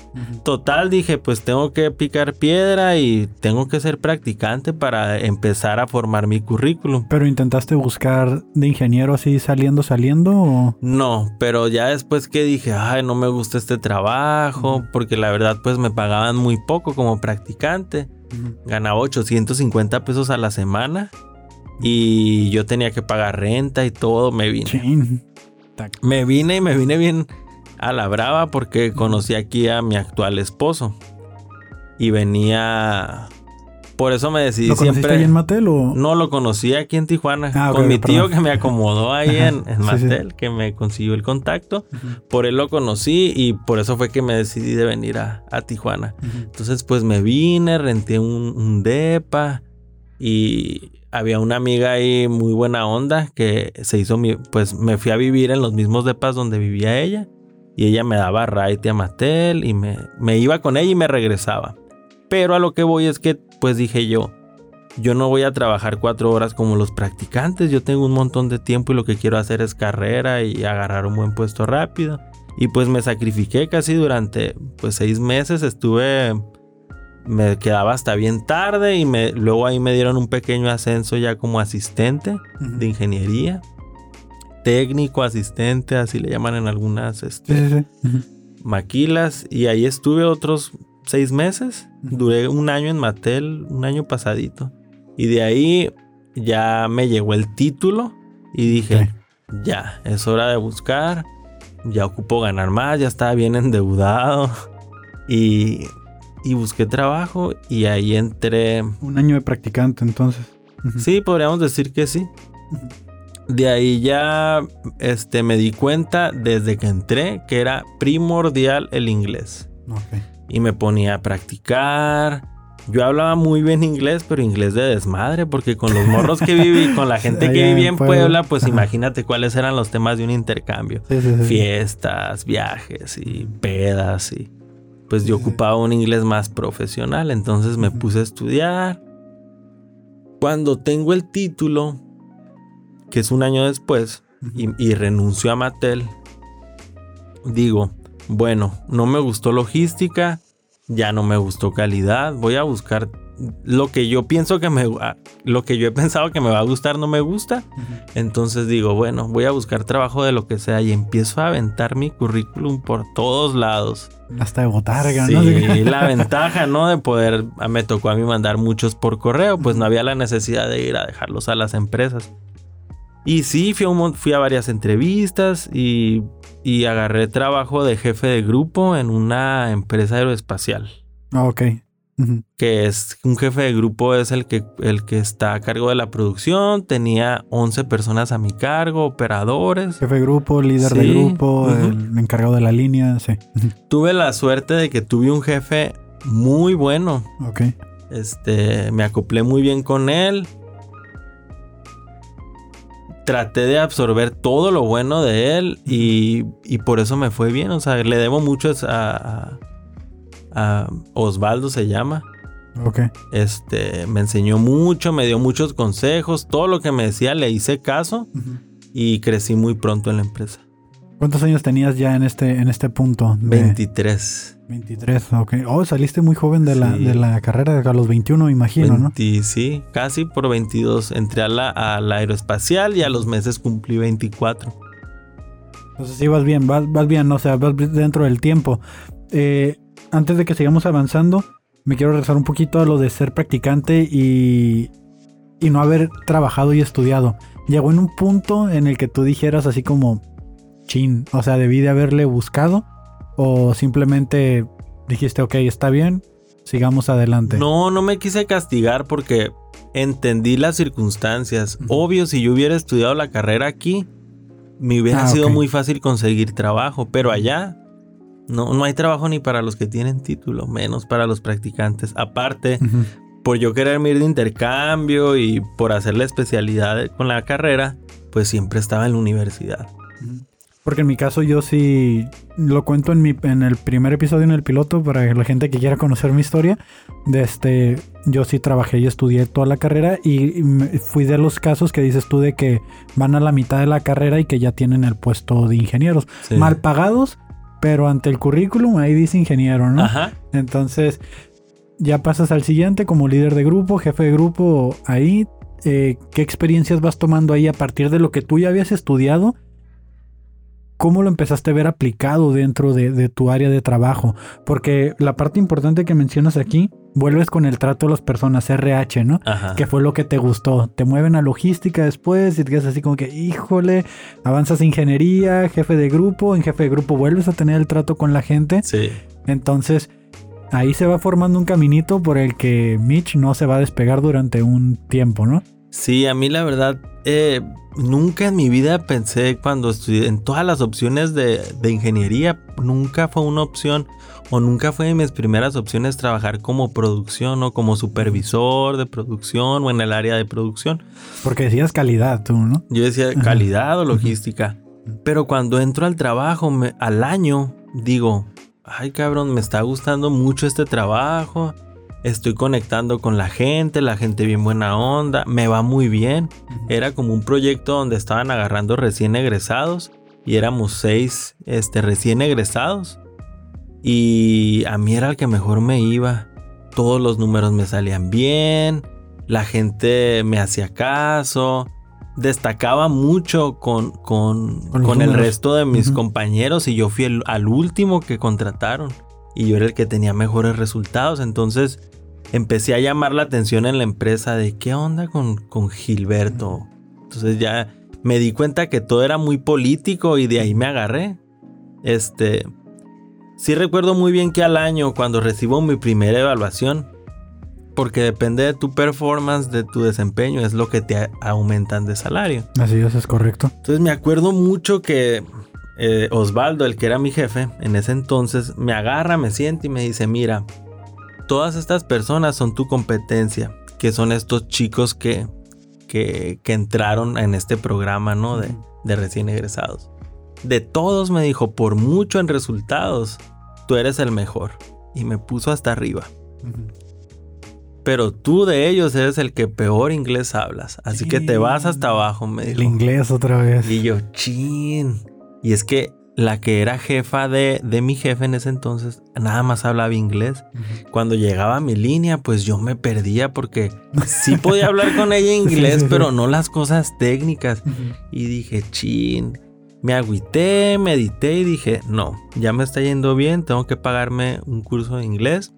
Total, dije, pues tengo que picar piedra y tengo que ser practicante para empezar a formar mi currículum. ¿Pero intentaste buscar de ingeniero así saliendo, saliendo? O? No, pero ya después que dije, ay, no me gusta este trabajo, porque la verdad pues me pagaban muy poco como practicante. Ganaba 850 pesos a la semana y yo tenía que pagar renta y todo, me vine. Me vine y me vine bien a la brava porque conocí aquí a mi actual esposo. Y venía. Por eso me decidí ¿Lo siempre. ahí en Matel o.? No, lo conocí aquí en Tijuana. Ah, con mi tío que me acomodó ahí en, Matel, que me consiguió el contacto. Por él lo conocí y por eso fue que me decidí de venir a, Tijuana. Entonces, pues me vine, renté un, un depa y había una amiga ahí muy buena onda que se hizo mi, pues me fui a vivir en los mismos depas donde vivía ella y ella me daba raite a Mattel y me, me iba con ella y me regresaba. Pero a lo que voy es que pues dije yo, yo no voy a trabajar cuatro horas como los practicantes, yo tengo un montón de tiempo y lo que quiero hacer es carrera y agarrar un buen puesto rápido. Y pues me sacrifiqué casi durante pues seis meses, estuve me quedaba hasta bien tarde y me, luego ahí me dieron un pequeño ascenso ya como asistente de ingeniería. Técnico, asistente, así le llaman en algunas este, maquilas. Y ahí estuve otros seis meses. Duré un año en Mattel, un año pasadito. Y de ahí ya me llegó el título y dije, ya, es hora de buscar. Ya ocupo ganar más, ya estaba bien endeudado. Y y busqué trabajo y ahí entré. Un año de practicante entonces. Sí, podríamos decir que sí. De ahí ya este, me di cuenta desde que entré que era primordial el inglés. Y me ponía a practicar. Yo hablaba muy bien inglés, pero inglés de desmadre, porque con los morros que viví, con la gente que vivía en Puebla, pues imagínate cuáles eran los temas de un intercambio. Fiestas, viajes y pedas y pues yo ocupaba un inglés más profesional, entonces me puse a estudiar. Cuando tengo el título, que es un año después, y, renuncio a Mattel, digo, bueno, no me gustó logística, ya no me gustó calidad, voy a buscar lo que yo pienso que me ah, lo que yo he pensado que me va a gustar no me gusta. Entonces digo, bueno, voy a buscar trabajo de lo que sea y empiezo a aventar mi currículum por todos lados. Hasta de botarga, sí, ¿no? la ventaja, ¿no? De poder, ah, me tocó a mí mandar muchos por correo, pues no había la necesidad de ir a dejarlos a las empresas. Y sí, fui a, fui a varias entrevistas y, y agarré trabajo de jefe de grupo en una empresa aeroespacial. Ah, ok que es un jefe de grupo es el que, el que está a cargo de la producción, tenía 11 personas a mi cargo, operadores. Jefe de grupo, líder de grupo, el encargado de la línea, sí. Tuve la suerte de que tuve un jefe muy bueno. Ok. Este, me acoplé muy bien con él. Traté de absorber todo lo bueno de él y, y por eso me fue bien. O sea, le debo mucho a, Osvaldo se llama. Ok. Este, me enseñó mucho, me dio muchos consejos, todo lo que me decía le hice caso y crecí muy pronto en la empresa. ¿Cuántos años tenías ya en este, en este punto? 23. 23, ok. Oh, saliste muy joven de, la, de la carrera, a los 21, imagino, ¿no? Sí, casi por 22. Entré a la, aeroespacial y a los meses cumplí 24. Entonces sí, vas bien, vas, vas bien, o sea, vas dentro del tiempo. Eh, antes de que sigamos avanzando, me quiero regresar un poquito a lo de ser practicante y, y no haber trabajado y estudiado. Llegó en un punto en el que tú dijeras así como, chin, o sea, debí de haberle buscado o simplemente dijiste, ok, está bien, sigamos adelante. No, no me quise castigar porque entendí las circunstancias. Obvio, si yo hubiera estudiado la carrera aquí, me hubiera ah, sido muy fácil conseguir trabajo, pero allá no, no hay trabajo ni para los que tienen título, menos para los practicantes. Aparte, por yo quererme ir de intercambio y por hacer la especialidad con la carrera, pues siempre estaba en la universidad. Porque en mi caso yo sí lo cuento en, mi, en el primer episodio en el piloto para la gente que quiera conocer mi historia. De este, yo sí trabajé y estudié toda la carrera y fui de los casos que dices tú de que van a la mitad de la carrera y que ya tienen el puesto de ingenieros. Mal pagados, pero ante el currículum ahí dice ingeniero, ¿no? Ajá. Entonces ya pasas al siguiente como líder de grupo, jefe de grupo ahí. Eh, ¿Qué experiencias vas tomando ahí a partir de lo que tú ya habías estudiado? ¿Cómo lo empezaste a ver aplicado dentro de, tu área de trabajo? Porque la parte importante que mencionas aquí, vuelves con el trato de las personas, RH, ¿no? Ajá. Que fue lo que te gustó. Te mueven a logística después y te quedas así como que, híjole, avanzas ingeniería, jefe de grupo, en jefe de grupo vuelves a tener el trato con la gente. Sí. Entonces, ahí se va formando un caminito por el que Mitch no se va a despegar durante un tiempo, ¿no? Sí, a mí la verdad, eh, nunca en mi vida pensé cuando estudié en todas las opciones de, ingeniería, nunca fue una opción o nunca fue de mis primeras opciones trabajar como producción o como supervisor de producción o en el área de producción. Porque decías calidad tú, ¿no? Yo decía calidad o logística. Pero cuando entro al trabajo, al año, digo, ay cabrón, me está gustando mucho este trabajo estoy conectando con la gente, la gente bien buena onda, me va muy bien. Era como un proyecto donde estaban agarrando recién egresados y éramos seis este, recién egresados. Y a mí era el que mejor me iba. Todos los números me salían bien, la gente me hacía caso, destacaba mucho con, con, con, el resto de mis compañeros y yo fui el, al último que contrataron y yo era el que tenía mejores resultados. Entonces empecé a llamar la atención en la empresa de qué onda con, con Gilberto. Entonces ya me di cuenta que todo era muy político y de ahí me agarré. Este, sí recuerdo muy bien que al año cuando recibo mi primera evaluación, porque depende de tu performance, de tu desempeño, es lo que te aumentan de salario. Así es, es correcto. Entonces me acuerdo mucho que eh, Osvaldo, el que era mi jefe en ese entonces, me agarra, me siente y me dice, mira, todas estas personas son tu competencia, que son estos chicos que, que, entraron en este programa, ¿no? De, de recién egresados. De todos me dijo, por mucho en resultados, tú eres el mejor. Y me puso hasta arriba. Pero tú de ellos eres el que peor inglés hablas. Así que te vas hasta abajo, me dijo. El inglés otra vez. Y yo, chin. Y es que la que era jefa de, de, mi jefe en ese entonces, nada más hablaba inglés. Cuando llegaba a mi línea, pues yo me perdía porque sí podía hablar con ella inglés, pero no las cosas técnicas. Y dije, chin, me agüité, medité y dije, no, ya me está yendo bien, tengo que pagarme un curso de inglés.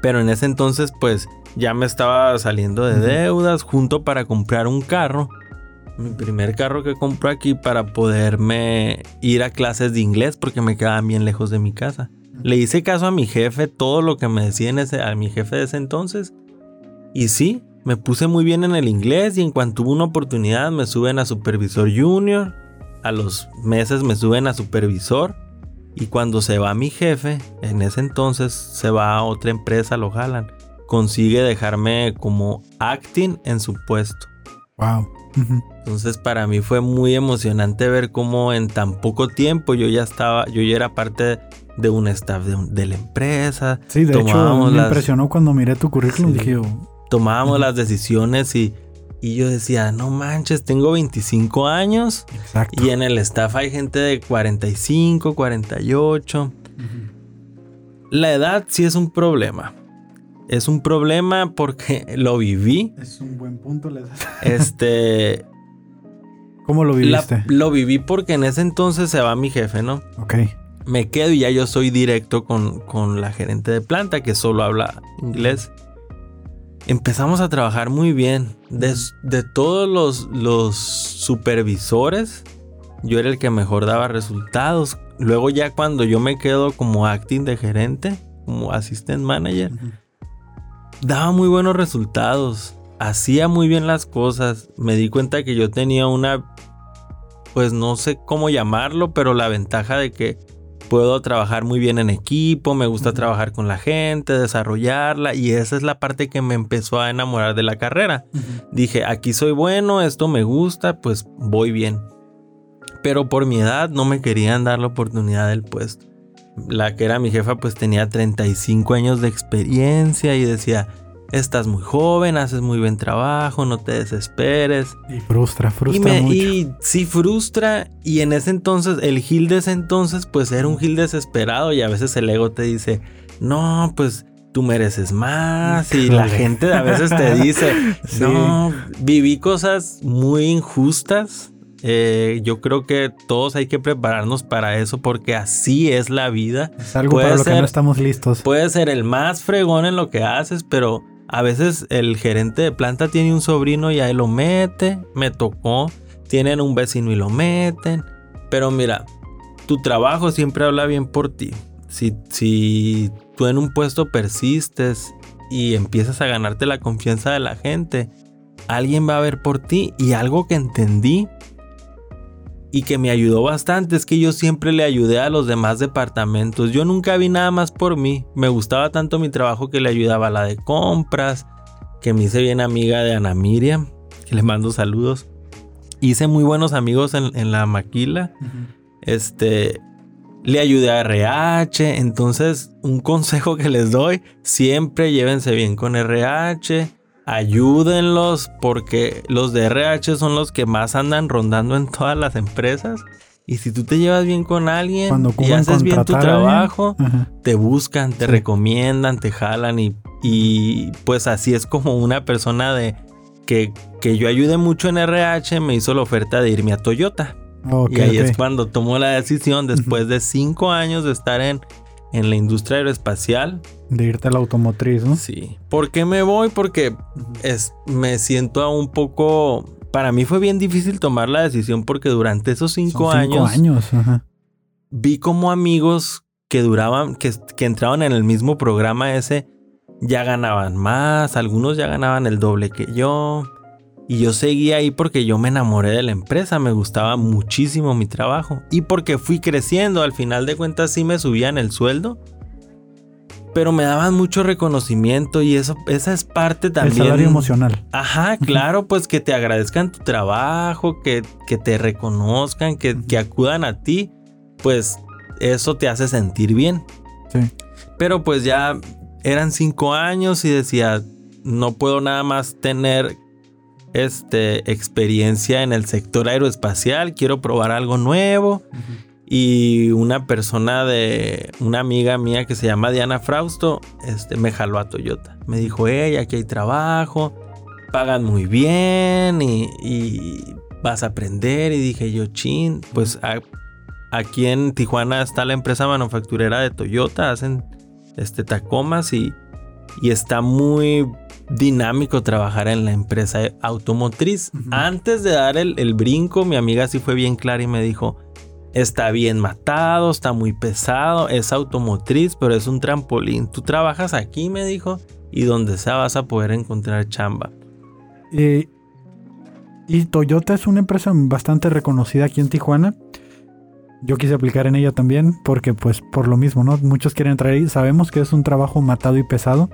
Pero en ese entonces, pues ya me estaba saliendo de deudas, junto para comprar un carro mi primer carro que compro aquí para poderme ir a clases de inglés porque me quedaban bien lejos de mi casa. Le hice caso a mi jefe, todo lo que me decía ese, a mi jefe de ese entonces. Y sí, me puse muy bien en el inglés y en cuanto hubo una oportunidad me suben a supervisor junior. A los meses me suben a supervisor. Y cuando se va mi jefe, en ese entonces se va a otra empresa, lo jalan. Consigue dejarme como acting en su puesto. Wow. Entonces para mí fue muy emocionante ver cómo en tan poco tiempo yo ya estaba, yo ya era parte de un staff de, la empresa. Sí, de hecho me impresionó cuando miré tu currículum. Dije, tomábamos las decisiones y, y yo decía, no manches, tengo 25 años. Exacto. Y en el staff hay gente de 45, 48. La edad sí es un problema. Es un problema porque lo viví. Es un buen punto. Este. ¿Cómo lo viviste? lo viví porque en ese entonces se va mi jefe, ¿no? Ok. Me quedo y ya yo soy directo con, con la gerente de planta que solo habla inglés. Empezamos a trabajar muy bien. De, de todos los, los supervisores, yo era el que mejor daba resultados. Luego ya cuando yo me quedo como acting de gerente, como assistant manager, daba muy buenos resultados, hacía muy bien las cosas, me di cuenta que yo tenía una, pues no sé cómo llamarlo, pero la ventaja de que puedo trabajar muy bien en equipo, me gusta trabajar con la gente, desarrollarla y esa es la parte que me empezó a enamorar de la carrera. Dije, aquí soy bueno, esto me gusta, pues voy bien. Pero por mi edad no me querían dar la oportunidad del puesto. La que era mi jefa pues tenía 35 años de experiencia y decía, estás muy joven, haces muy buen trabajo, no te desesperes. Y frustra, frustra y mucho. Y sí frustra y en ese entonces, el Gil de ese entonces pues era un Gil desesperado y a veces el ego te dice, no, pues tú mereces más y la gente a veces te dice, no, viví cosas muy injustas. Eh, yo creo que todos hay que prepararnos para eso porque así es la vida. Es algo para lo que no estamos listos. Puede ser el más fregón en lo que haces, pero a veces el gerente de planta tiene un sobrino y ahí lo mete, me tocó, tienen un vecino y lo meten, pero mira, tu trabajo siempre habla bien por ti. Si, si tú en un puesto persistes y empiezas a ganarte la confianza de la gente, alguien va a ver por ti y algo que entendí y que me ayudó bastante es que yo siempre le ayudé a los demás departamentos. Yo nunca vi nada más por mí. Me gustaba tanto mi trabajo que le ayudaba a la de compras, que me hice bien amiga de Ana Miriam, que le mando saludos. Hice muy buenos amigos en, la maquila. Este, le ayudé a RH. Entonces, un consejo que les doy, siempre llévense bien con RH ayúdenlos porque los de RH son los que más andan rondando en todas las empresas. Y si tú te llevas bien con alguien y haces bien tu trabajo, te buscan, te recomiendan, te jalan. Y, y, pues así es como una persona de que, que, yo ayude mucho en RH me hizo la oferta de irme a Toyota. y ahí es cuando tomó la decisión después de cinco años de estar en, en la industria aeroespacial. De irte a la automotriz, ¿no? Sí. ¿Por qué me voy? Porque es, me siento un poco... Para mí fue bien difícil tomar la decisión porque durante esos cinco, años... años. Vi como amigos que duraban, que, que entraban en el mismo programa ese, ya ganaban más, algunos ya ganaban el doble que yo. Y yo seguía ahí porque yo me enamoré de la empresa, me gustaba muchísimo mi trabajo. Y porque fui creciendo, al final de cuentas sí me subían el sueldo. Pero me daban mucho reconocimiento y eso, esa es parte también. El salario emocional. Ajá, claro, pues que te agradezcan tu trabajo, que, que te reconozcan, que, que acudan a ti, pues eso te hace sentir bien. Sí. Pero pues ya eran cinco años y decía, no puedo nada más tener este, experiencia en el sector aeroespacial, quiero probar algo nuevo. Y una persona de una amiga mía que se llama Diana Frausto, este, me jaló a Toyota. Me dijo, hey, aquí hay trabajo, pagan muy bien y, vas a aprender. Y dije yo, chin, pues aquí en Tijuana está la empresa manufacturera de Toyota, hacen este, tacomas y, y está muy dinámico trabajar en la empresa automotriz. Antes de dar el, brinco, mi amiga sí fue bien clara y me dijo, está bien matado, está muy pesado, es automotriz, pero es un trampolín. Tú trabajas aquí, me dijo, y donde sea vas a poder encontrar chamba. Eh, y Toyota es una empresa bastante reconocida aquí en Tijuana. Yo quise aplicar en ella también porque pues por lo mismo, ¿no? Muchos quieren entrar ahí. Sabemos que es un trabajo matado y pesado.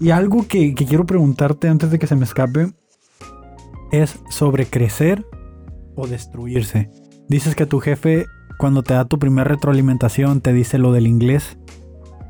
Y algo que, quiero preguntarte antes de que se me escape es sobre crecer o destruirse. Dices que tu jefe cuando te da tu primera retroalimentación te dice lo del inglés.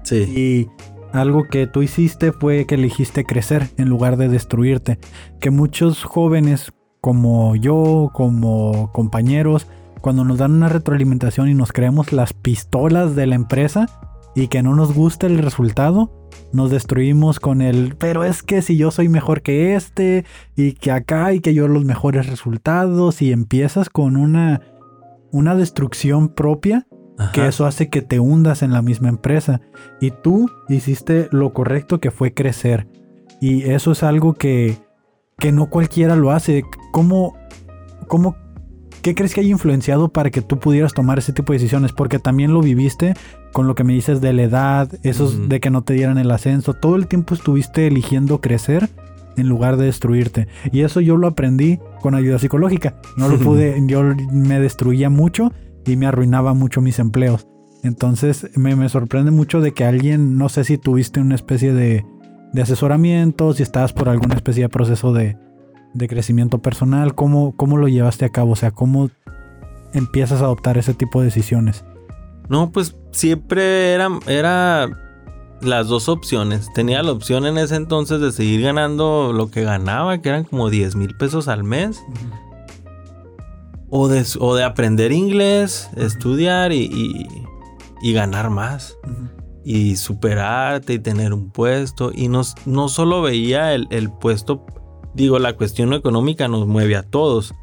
Sí. Y algo que tú hiciste fue que elegiste crecer en lugar de destruirte. Que muchos jóvenes como yo, como compañeros, cuando nos dan una retroalimentación y nos creemos las pistolas de la empresa y que no nos gusta el resultado, nos destruimos con el, pero es que si yo soy mejor que este y que acá y que yo los mejores resultados y empiezas con una, una destrucción propia, que eso hace que te hundas en la misma empresa. Y tú hiciste lo correcto que fue crecer. Y eso es algo que, que no cualquiera lo hace. ¿Cómo, cómo ¿Qué crees que haya influenciado para que tú pudieras tomar ese tipo de decisiones? Porque también lo viviste con lo que me dices de la edad, esos de que no te dieran el ascenso. Todo el tiempo estuviste eligiendo crecer en lugar de destruirte. Y eso yo lo aprendí con ayuda psicológica. No lo pude, yo me destruía mucho y me arruinaba mucho mis empleos. Entonces me, me sorprende mucho de que alguien, no sé si tuviste una especie de, de asesoramiento, si estabas por alguna especie de proceso de, de crecimiento personal, ¿cómo, ¿cómo lo llevaste a cabo? O sea, ¿cómo empiezas a adoptar ese tipo de decisiones? No, pues siempre era, era las dos opciones. Tenía la opción en ese entonces de seguir ganando lo que ganaba, que eran como 10 mil pesos al mes. O de, o de aprender inglés, estudiar y, y, ganar más. Y superarte y tener un puesto. Y no, no solo veía el, el puesto, digo, la cuestión económica nos mueve a todos.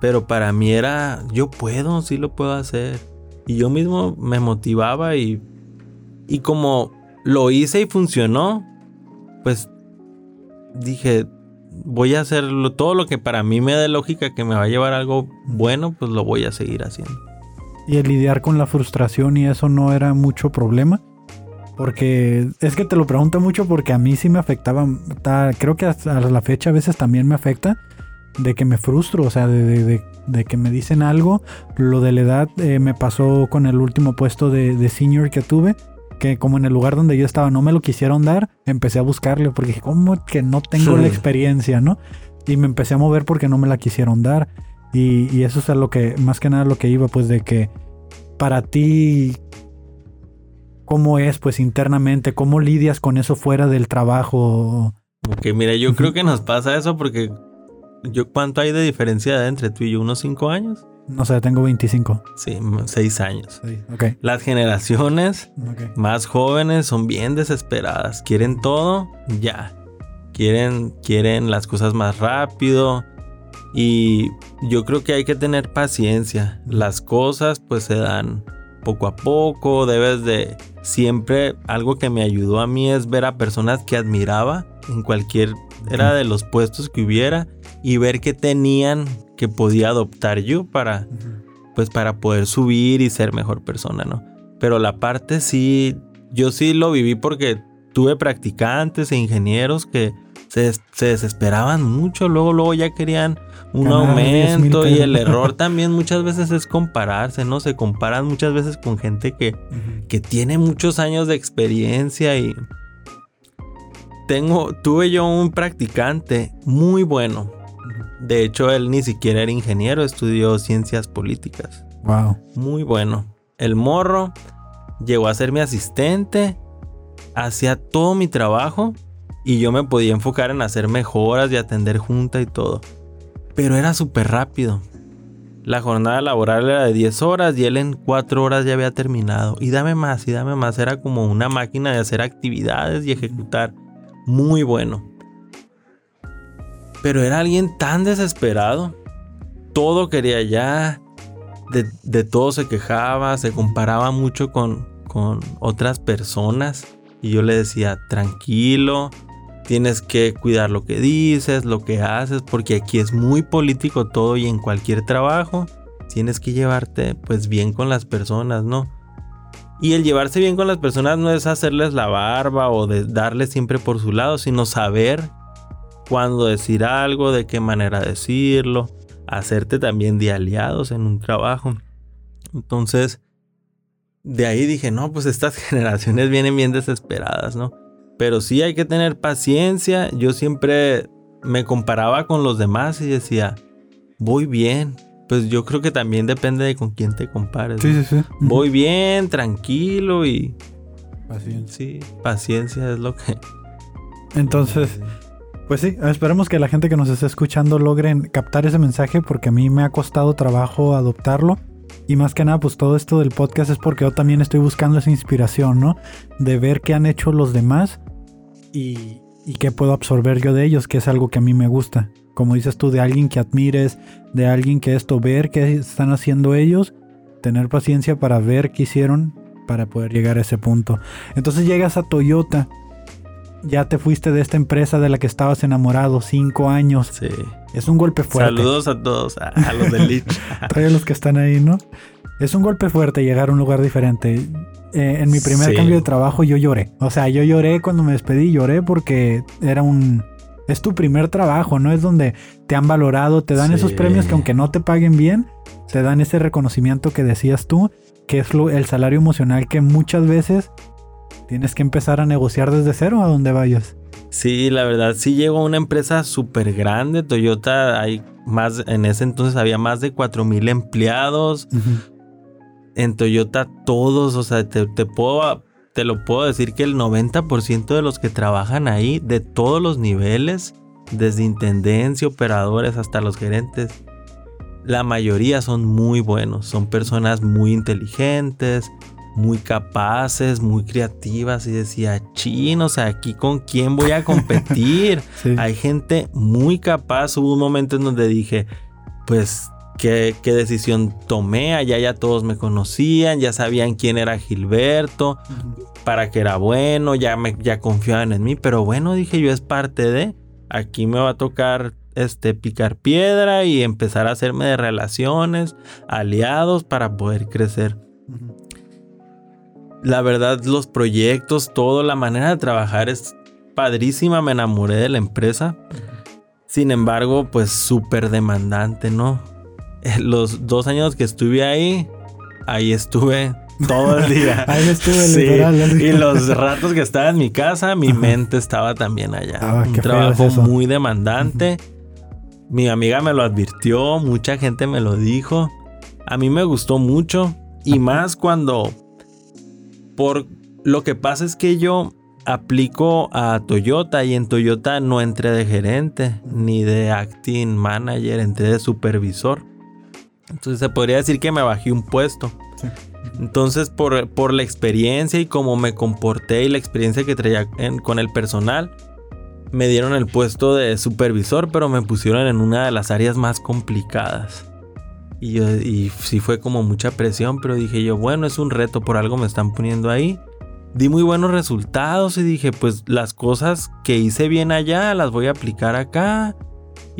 Pero para mí era, yo puedo, sí lo puedo hacer. Y yo mismo me motivaba y, y como lo hice y funcionó, pues dije, voy a hacer todo lo que para mí me da lógica que me va a llevar algo bueno, pues lo voy a seguir haciendo. Y el lidiar con la frustración y eso no era mucho problema. Porque es que te lo pregunto mucho porque a mí sí me afectaba. Creo que hasta la fecha a veces también me afecta de que me frustro, o sea, de, que me dicen algo. Lo de la edad eh, me pasó con el último puesto de, senior que tuve, que como en el lugar donde yo estaba no me lo quisieron dar, empecé a buscarle porque dije, ¿cómo que no tengo la experiencia, no? Y me empecé a mover porque no me la quisieron dar. Y, y eso es a lo que, más que nada lo que iba, pues de que para ti, ¿cómo es pues internamente? ¿Cómo lidias con eso fuera del trabajo? Ok, mira, yo creo que nos pasa eso porque yo, ¿Cuánto hay de diferencia entre tú y yo? ¿Unos 5 años? No sé, tengo 25. Sí, 6 años. Las generaciones más jóvenes son bien desesperadas. Quieren todo ya. Quieren, quieren las cosas más rápido. Y yo creo que hay que tener paciencia. Las cosas pues se dan poco a poco. Debes de siempre... Algo que me ayudó a mí es ver a personas que admiraba en cualquier... Era de los puestos que hubiera y ver qué tenían que podía adoptar yo para, pues para poder subir y ser mejor persona, ¿no? Pero la parte sí, yo sí lo viví porque tuve practicantes e ingenieros que se, desesperaban mucho, luego, luego ya querían un aumento y el error también muchas veces es compararse, ¿no? Se comparan muchas veces con gente que, que tiene muchos años de experiencia y tengo, tuve yo un practicante muy bueno, de hecho, él ni siquiera era ingeniero, estudió ciencias políticas. Wow. Muy bueno. El morro llegó a ser mi asistente, hacía todo mi trabajo y yo me podía enfocar en hacer mejoras y atender junta y todo. Pero era súper rápido. La jornada laboral era de 10 horas y él en 4 horas ya había terminado. Y dame más, y dame más. Era como una máquina de hacer actividades y ejecutar. Muy bueno. Pero era alguien tan desesperado. Todo quería ya. De, todo se quejaba, se comparaba mucho con, con otras personas. Y yo le decía, tranquilo, tienes que cuidar lo que dices, lo que haces, porque aquí es muy político todo y en cualquier trabajo tienes que llevarte pues bien con las personas, ¿no? Y el llevarse bien con las personas no es hacerles la barba o de darles siempre por su lado, sino saber cuándo decir algo, de qué manera decirlo, hacerte también de aliados en un trabajo. Entonces, de ahí dije, no, pues estas generaciones vienen bien desesperadas, ¿no? Pero sí hay que tener paciencia. Yo siempre me comparaba con los demás y decía, voy bien. Pues yo creo que también depende de con quién te compares. Sí, sí, sí. Voy bien, tranquilo y... Paciencia. Sí, paciencia es lo que... Entonces, pues sí, esperemos que la gente que nos esté escuchando logren captar ese mensaje porque a mí me ha costado trabajo adoptarlo. Y más que nada, pues todo esto del podcast es porque yo también estoy buscando esa inspiración, ¿no? De ver qué han hecho los demás y, y qué puedo absorber yo de ellos, que es algo que a mí me gusta. Como dices tú, de alguien que admires, de alguien que esto, ver qué están haciendo ellos, tener paciencia para ver qué hicieron para poder llegar a ese punto. Entonces llegas a Toyota ya te fuiste de esta empresa de la que estabas enamorado cinco años. Sí. Es un golpe fuerte. Saludos a todos, a, los del. Trae a los que están ahí, ¿no? Es un golpe fuerte llegar a un lugar diferente. Eh, en mi primer cambio de trabajo yo lloré. O sea, yo lloré cuando me despedí, lloré porque era un... Es tu primer trabajo, ¿no? Es donde te han valorado, te dan esos premios que aunque no te paguen bien, te dan ese reconocimiento que decías tú, que es el salario emocional que muchas veces Tienes que empezar a negociar desde cero a donde vayas. Sí, la verdad, sí llegó a una empresa súper grande. Toyota, hay más, en ese entonces había más de 4 mil empleados. En Toyota todos, o sea, te, puedo, te lo puedo decir que el 90% de los que trabajan ahí, de todos los niveles, desde intendencia, operadores hasta los gerentes, la mayoría son muy buenos, son personas muy inteligentes, muy capaces, muy creativas y decía, chino, o sea, aquí con quién voy a competir. Hay gente muy capaz. Hubo un momento en donde dije, pues, ¿qué, decisión tomé? Allá ya todos me conocían, ya sabían quién era Gilberto, para que era bueno, ya, me, ya confiaban en mí, pero bueno, dije yo es parte de, aquí me va a tocar este, picar piedra y empezar a hacerme de relaciones, aliados para poder crecer la verdad, los proyectos, todo, la manera de trabajar es padrísima. Me enamoré de la empresa. Sin embargo, pues súper demandante, ¿no? Los dos años que estuve ahí, ahí estuve todo el día. ahí estuve literal. Y los ratos que estaba en mi casa, mi mente estaba también allá. Ah, Un trabajo muy demandante. Mi amiga me lo advirtió, mucha gente me lo dijo. A mí me gustó mucho y más cuando por lo que pasa es que yo aplico a Toyota y en Toyota no entré de gerente ni de acting manager, entré de supervisor. Entonces se podría decir que me bajé un puesto. Entonces por, por, la experiencia y cómo me comporté y la experiencia que traía con el personal, me dieron el puesto de supervisor, pero me pusieron en una de las áreas más complicadas. Y, sí fue como mucha presión, pero dije yo, bueno, es un reto, por algo me están poniendo ahí. Di muy buenos resultados y dije, pues las cosas que hice bien allá las voy a aplicar acá.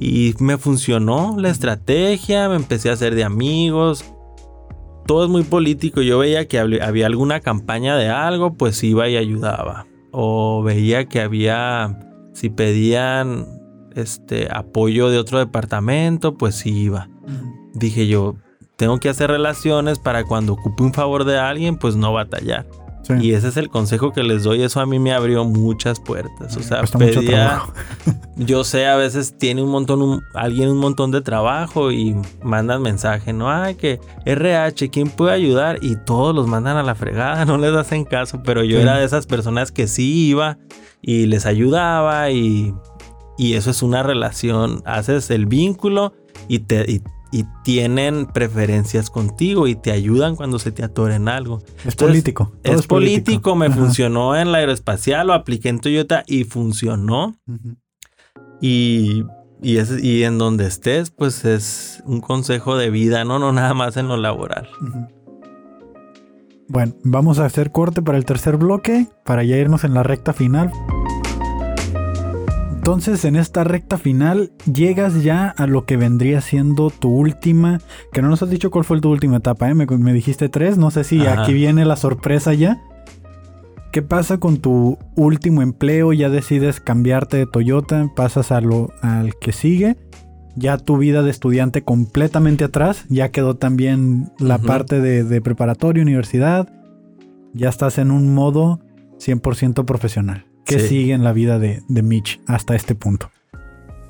Y me funcionó la estrategia, me empecé a hacer de amigos. Todo es muy político. Yo veía que había alguna campaña de algo, pues iba y ayudaba. O veía que había, si pedían este apoyo de otro departamento, pues iba dije yo, tengo que hacer relaciones para cuando ocupe un favor de alguien, pues no batallar. Y ese es el consejo que les doy. Eso a mí me abrió muchas puertas. O sea, pedía. yo sé, a veces tiene un montón, alguien un montón de trabajo y mandan mensaje, no, ay, que RH, ¿quién puede ayudar? Y todos los mandan a la fregada, no les hacen caso. Pero yo era de esas personas que sí iba y les ayudaba y, y eso es una relación. Haces el vínculo y te, y y tienen preferencias contigo y te ayudan cuando se te atoren algo. Es político. Es, político. Me funcionó en la aeroespacial, lo apliqué en Toyota y funcionó. Y, y, y, en donde estés, pues es un consejo de vida, no, no nada más en lo laboral. Bueno, vamos a hacer corte para el tercer bloque, para ya irnos en la recta final. Entonces, en esta recta final, llegas ya a lo que vendría siendo tu última. Que no nos has dicho cuál fue tu última etapa, ¿eh? Me, dijiste tres. No sé si aquí viene la sorpresa ya. ¿Qué pasa con tu último empleo? Ya decides cambiarte de Toyota, pasas a lo, al que sigue. Ya tu vida de estudiante completamente atrás. Ya quedó también la parte de, de preparatoria, universidad. Ya estás en un modo 100% profesional. ¿Qué sigue en la vida de, Mitch hasta este punto?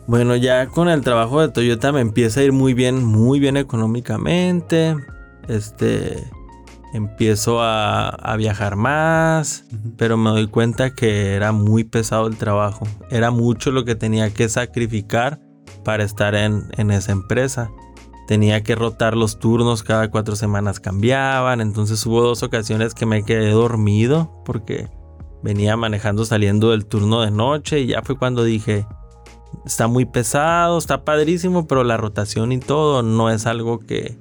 Bueno, ya con el trabajo de Toyota me empieza a ir muy bien, muy bien económicamente. Este, empiezo a, viajar más, pero me doy cuenta que era muy pesado el trabajo. Era mucho lo que tenía que sacrificar para estar en, en esa empresa. Tenía que rotar los turnos, cada cuatro semanas cambiaban, entonces hubo dos ocasiones que me quedé dormido porque venía manejando saliendo del turno de noche y ya fue cuando dije, está muy pesado, está padrísimo, pero la rotación y todo no es algo que,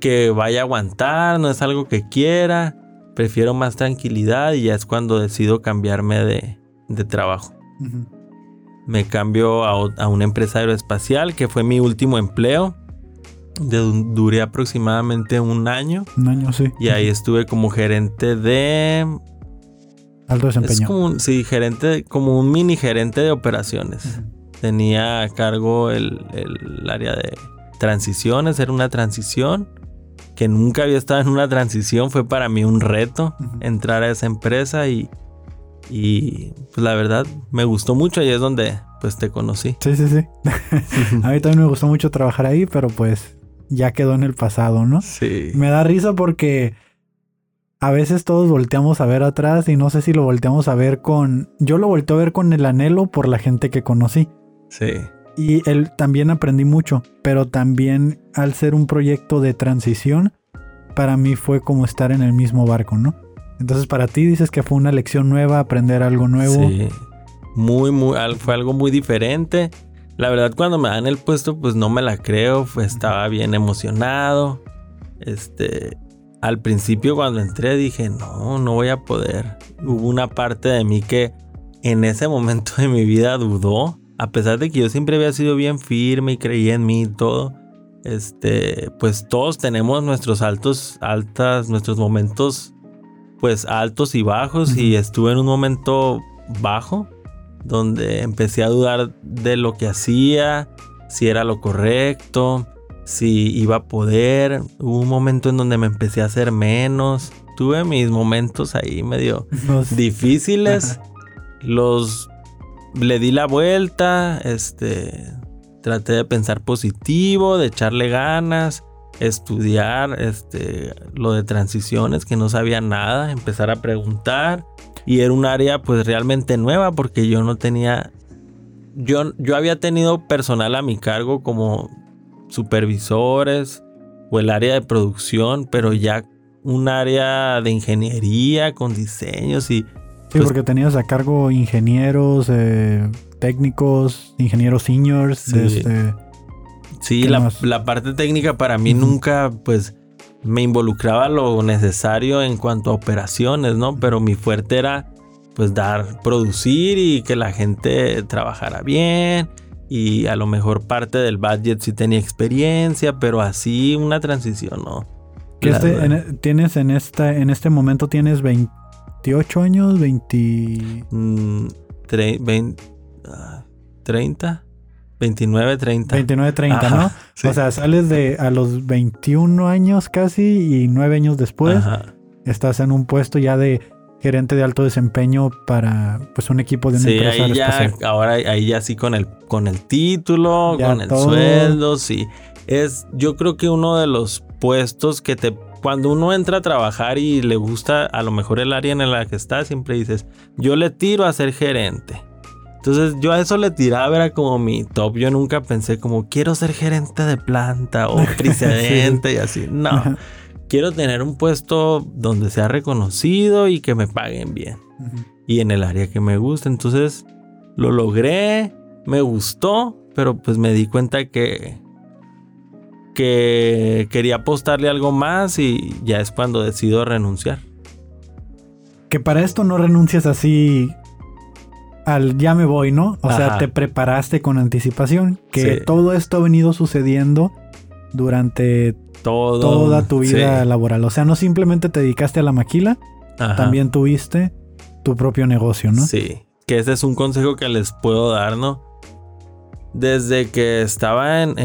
que vaya a aguantar, no es algo que quiera, prefiero más tranquilidad y ya es cuando decido cambiarme de, de trabajo. Me cambio a, a, una empresa aeroespacial que fue mi último empleo. duré aproximadamente un año. Un año, sí. Y ahí estuve como gerente de Alto desempeño. Es como un, sí, gerente, como un mini gerente de operaciones. Tenía a cargo el, área de transiciones, era una transición que nunca había estado en una transición. Fue para mí un reto entrar a esa empresa y, y pues la verdad me gustó mucho. Y es donde pues te conocí. Sí, sí, sí. a mí también me gustó mucho trabajar ahí, pero pues ya quedó en el pasado, ¿no? Sí. Me da risa porque a veces todos volteamos a ver atrás y no sé si lo volteamos a ver con... Yo lo volteo a ver con el anhelo por la gente que conocí. Sí. Y él también aprendí mucho, pero también al ser un proyecto de transición, para mí fue como estar en el mismo barco, ¿no? Entonces para ti dices que fue una lección nueva, aprender algo nuevo. Sí. Muy, muy, fue algo muy diferente. La verdad, cuando me dan el puesto, pues no me la creo. estaba bien emocionado. Este, al principio cuando entré dije, no, no voy a poder. Hubo una parte de mí que en ese momento de mi vida dudó. A pesar de que yo siempre había sido bien firme y creía en mí y todo. Este, pues todos tenemos nuestros altos, altas, nuestros momentos, pues altos y bajos. Y estuve en un momento bajo donde empecé a dudar de lo que hacía, si era lo correcto, si iba a poder. Hubo un momento en donde me empecé a hacer menos. Tuve mis momentos ahí medio difíciles. Los le di la vuelta, este traté de pensar positivo, de echarle ganas, estudiar este lo de transiciones que no sabía nada, empezar a preguntar y era un área pues realmente nueva porque yo no tenía yo, yo había tenido personal a mi cargo como supervisores o el área de producción, pero ya un área de ingeniería con diseños y... Sí, pues porque tenías a cargo ingenieros, eh, técnicos, ingenieros seniors. Sí, este, sí la, la, parte técnica para mí nunca pues me involucraba lo necesario en cuanto a operaciones, ¿no? Pero mi fuerte era pues dar, producir y que la gente trabajara bien y a lo mejor parte del budget sí tenía experiencia, pero así una transición, ¿no? Este, en, tienes en esta, en este momento tienes 28 años, 20... 30. 29, 30. 29, 30, ¿no? O sea, sales de a los 21 años casi y 9 años después estás en un puesto ya de gerente de alto desempeño para pues un equipo de una sí, ahí ya, ahora ahí ya sí con el con el título, con el sueldo, sí. Es yo creo que uno de los puestos que te cuando uno entra a trabajar y le gusta a lo mejor el área en la que está, siempre dices, yo le tiro a ser gerente. Entonces yo a eso le tiraba, era como mi top. Yo nunca pensé como quiero ser gerente de planta o precedente y así. No. Quiero tener un puesto donde sea reconocido y que me paguen bien. Y en el área que me gusta. Entonces lo logré, me gustó, pero pues me di cuenta que que quería apostarle algo más y ya es cuando decido renunciar. Que para esto no renuncias así al ya me voy, ¿no? O sea, te preparaste con anticipación. Que todo esto ha venido sucediendo durante toda tu vida laboral. O sea, no simplemente te dedicaste a la maquila, también tuviste tu propio negocio, ¿no? Sí, que ese es un consejo que les puedo dar, ¿no? Desde que estaba en,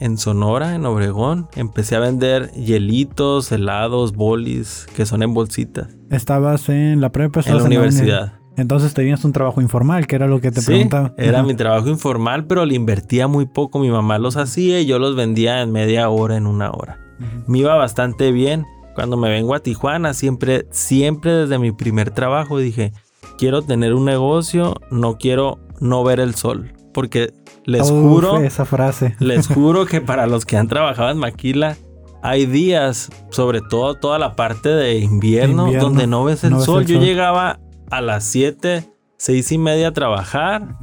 en, Sonora, en Obregón, empecé a vender hielitos, helados, bolis, que son en bolsitas. Estabas en la prepa, en la universidad. Entonces tenías un trabajo informal, que era lo que te sí, preguntaba. Era mi trabajo informal, pero le invertía muy poco. Mi mamá los hacía y yo los vendía en media hora, en una hora. Me iba bastante bien. Cuando me vengo a Tijuana, siempre, siempre desde mi primer trabajo dije, quiero tener un negocio, no quiero no ver el sol. Porque les juro, esa frase. les juro que para los que han trabajado en Maquila, hay días, sobre todo toda la parte de invierno, donde no ves el sol. Yo llegaba a las 7, 6 y media a trabajar,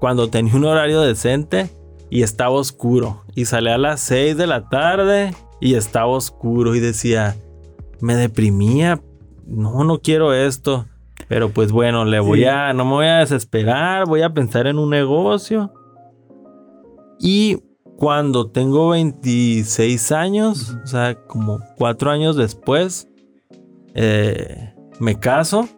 cuando tenía un horario decente y estaba oscuro. Y salía a las 6 de la tarde y estaba oscuro y decía, me deprimía, no, no quiero esto. Pero pues bueno, le voy a, no me voy a desesperar, voy a pensar en un negocio. Y cuando tengo 26 años, o sea, como 4 años después, eh, me caso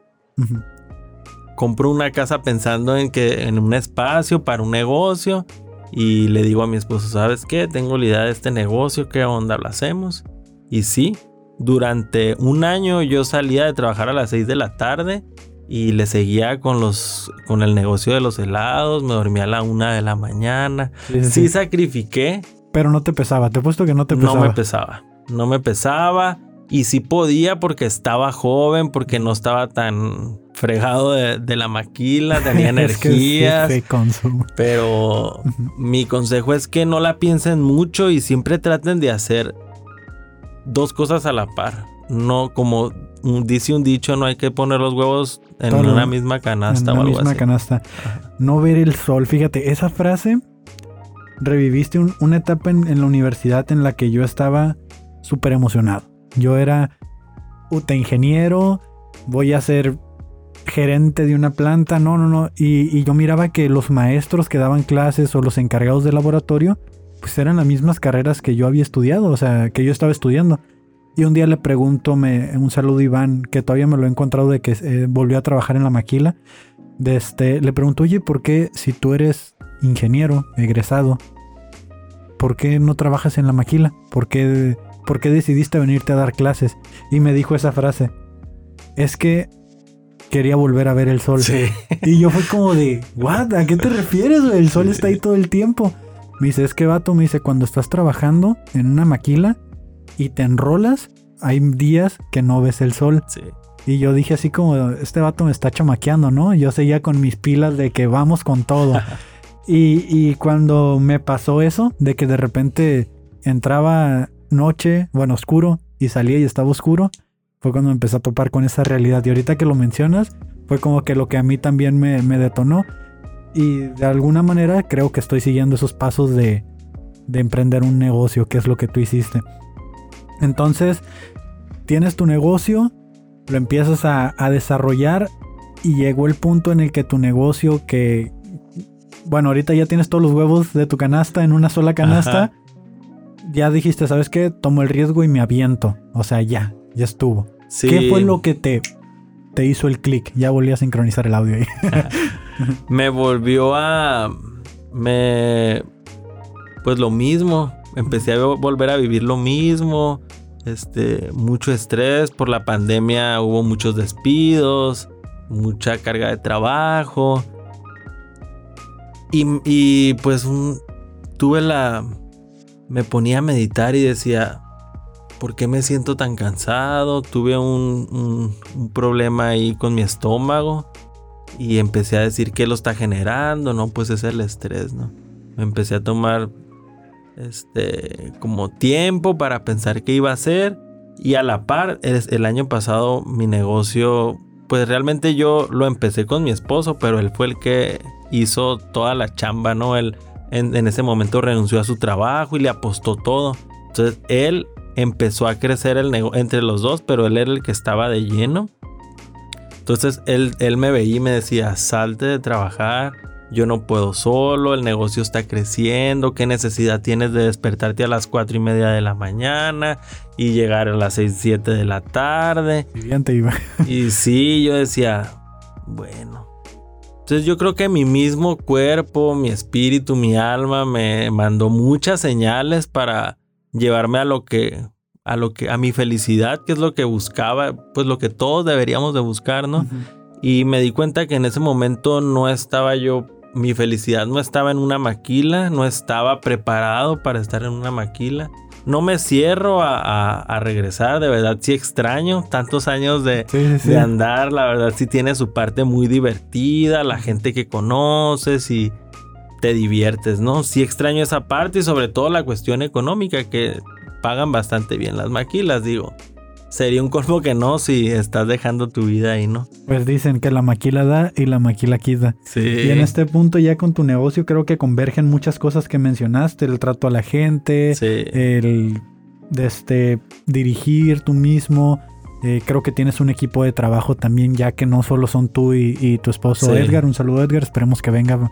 Compro una casa pensando en que en un espacio para un negocio y le digo a mi esposo, ¿sabes qué? Tengo la idea de este negocio, ¿qué onda lo hacemos? Y sí, durante un año yo salía de trabajar a las 6 de la tarde y le seguía con los con el negocio de los helados, me dormía a la una de la mañana. Sí, Sí, sí. sacrifiqué, Pero no te pesaba, te he puesto que no te pesaba. no me pesaba. No me pesaba y sí podía porque estaba joven, porque no estaba tan fregado de, de la maquila, tenía Es que sí energías. Pero mi consejo es que no la piensen mucho y siempre traten de hacer dos cosas a la par. No como dice un dicho, no hay que poner los huevos en Todo una misma canasta en o la algo misma así. canasta. No ver el sol. Fíjate, esa frase reviviste un- una etapa en, en la universidad en la que yo estaba súper emocionado. Yo era puta ingeniero, voy a ser gerente de una planta, no, no, no. Y, yo miraba que los maestros que daban clases o los encargados del laboratorio, pues eran las mismas carreras que yo había estudiado, o sea, que yo estaba estudiando. Y un día le pregunto, me, un saludo a Iván, que todavía me lo he encontrado de que eh, volvió a trabajar en la maquila. De este, le pregunto, oye, ¿por qué si tú eres ingeniero, egresado, ¿por qué no trabajas en la maquila? ¿Por qué, ¿Por qué decidiste venirte a dar clases? Y me dijo esa frase, es que quería volver a ver el sol. Sí. Y yo fue como de, ¿what? ¿A qué te refieres? El sol está ahí todo el tiempo. Me dice, es que vato, me dice, cuando estás trabajando en una maquila y te enrolas, hay días que no ves el sol. Sí. Y yo dije así como, este vato me está chamaqueando, ¿no? Yo seguía con mis pilas de que vamos con todo. y, y cuando me pasó eso, de que de repente entraba noche, bueno, oscuro, y salía y estaba oscuro, fue cuando empecé a topar con esa realidad. Y ahorita que lo mencionas, fue como que lo que a mí también me, me detonó. Y de alguna manera creo que estoy siguiendo esos pasos de, de emprender un negocio, que es lo que tú hiciste. Entonces, tienes tu negocio, lo empiezas a, a desarrollar y llegó el punto en el que tu negocio que... Bueno, ahorita ya tienes todos los huevos de tu canasta en una sola canasta. Ajá. Ya dijiste, ¿sabes qué? Tomo el riesgo y me aviento. O sea, ya, ya estuvo. Sí. ¿Qué fue lo que te, te hizo el clic? Ya volví a sincronizar el audio ahí. me volvió a me pues lo mismo empecé a volver a vivir lo mismo este mucho estrés por la pandemia hubo muchos despidos mucha carga de trabajo y, y, pues un- tuve la me ponía a meditar y decía ¿por qué me siento tan cansado? Tuve un, un- problema ahí con mi estómago y empecé a decir qué lo está generando, no, pues es el estrés, ¿no? Me empecé a tomar este como tiempo para pensar qué iba a hacer y a la par es- el año pasado mi negocio pues realmente yo lo empecé con mi esposo, pero él fue el que hizo toda la chamba, ¿no? Él en, en ese momento renunció a su trabajo y le apostó todo. Entonces él empezó a crecer el negocio entre los dos, pero él era el que estaba de lleno. Entonces él, él me veía y me decía, salte de trabajar, yo no puedo solo, el negocio está creciendo, qué necesidad tienes de despertarte a las cuatro y media de la mañana y llegar a las 6, 7 de la tarde. Siguiente, Iván. Y sí, yo decía, bueno. Entonces yo creo que mi mismo cuerpo, mi espíritu, mi alma me mandó muchas señales para llevarme a lo que a lo que a mi felicidad, que es lo que buscaba, pues lo que todos deberíamos de buscar, ¿no? Y me di cuenta que en ese momento no estaba yo, mi felicidad no estaba en una maquila, no estaba preparado para estar en una maquila. No me cierro a, a- a regresar, de verdad sí extraño tantos años de, Sí, sí, sí. de andar, la verdad sí tiene su parte muy divertida, la gente que conoces y te diviertes, ¿no? Sí extraño esa parte y sobre todo la cuestión económica que pagan bastante bien las maquilas, digo. Sería un colmo que no si estás dejando tu vida ahí, ¿no? Pues dicen que la maquila da y la maquila quita. Sí. Y en este punto ya con tu negocio creo que convergen muchas cosas que mencionaste, el trato a la gente, Sí. el de este dirigir tú mismo. Eh, creo que tienes un equipo de trabajo también, ya que no solo son tú y, y tu esposo Sí. Edgar. Un saludo Edgar, esperemos que venga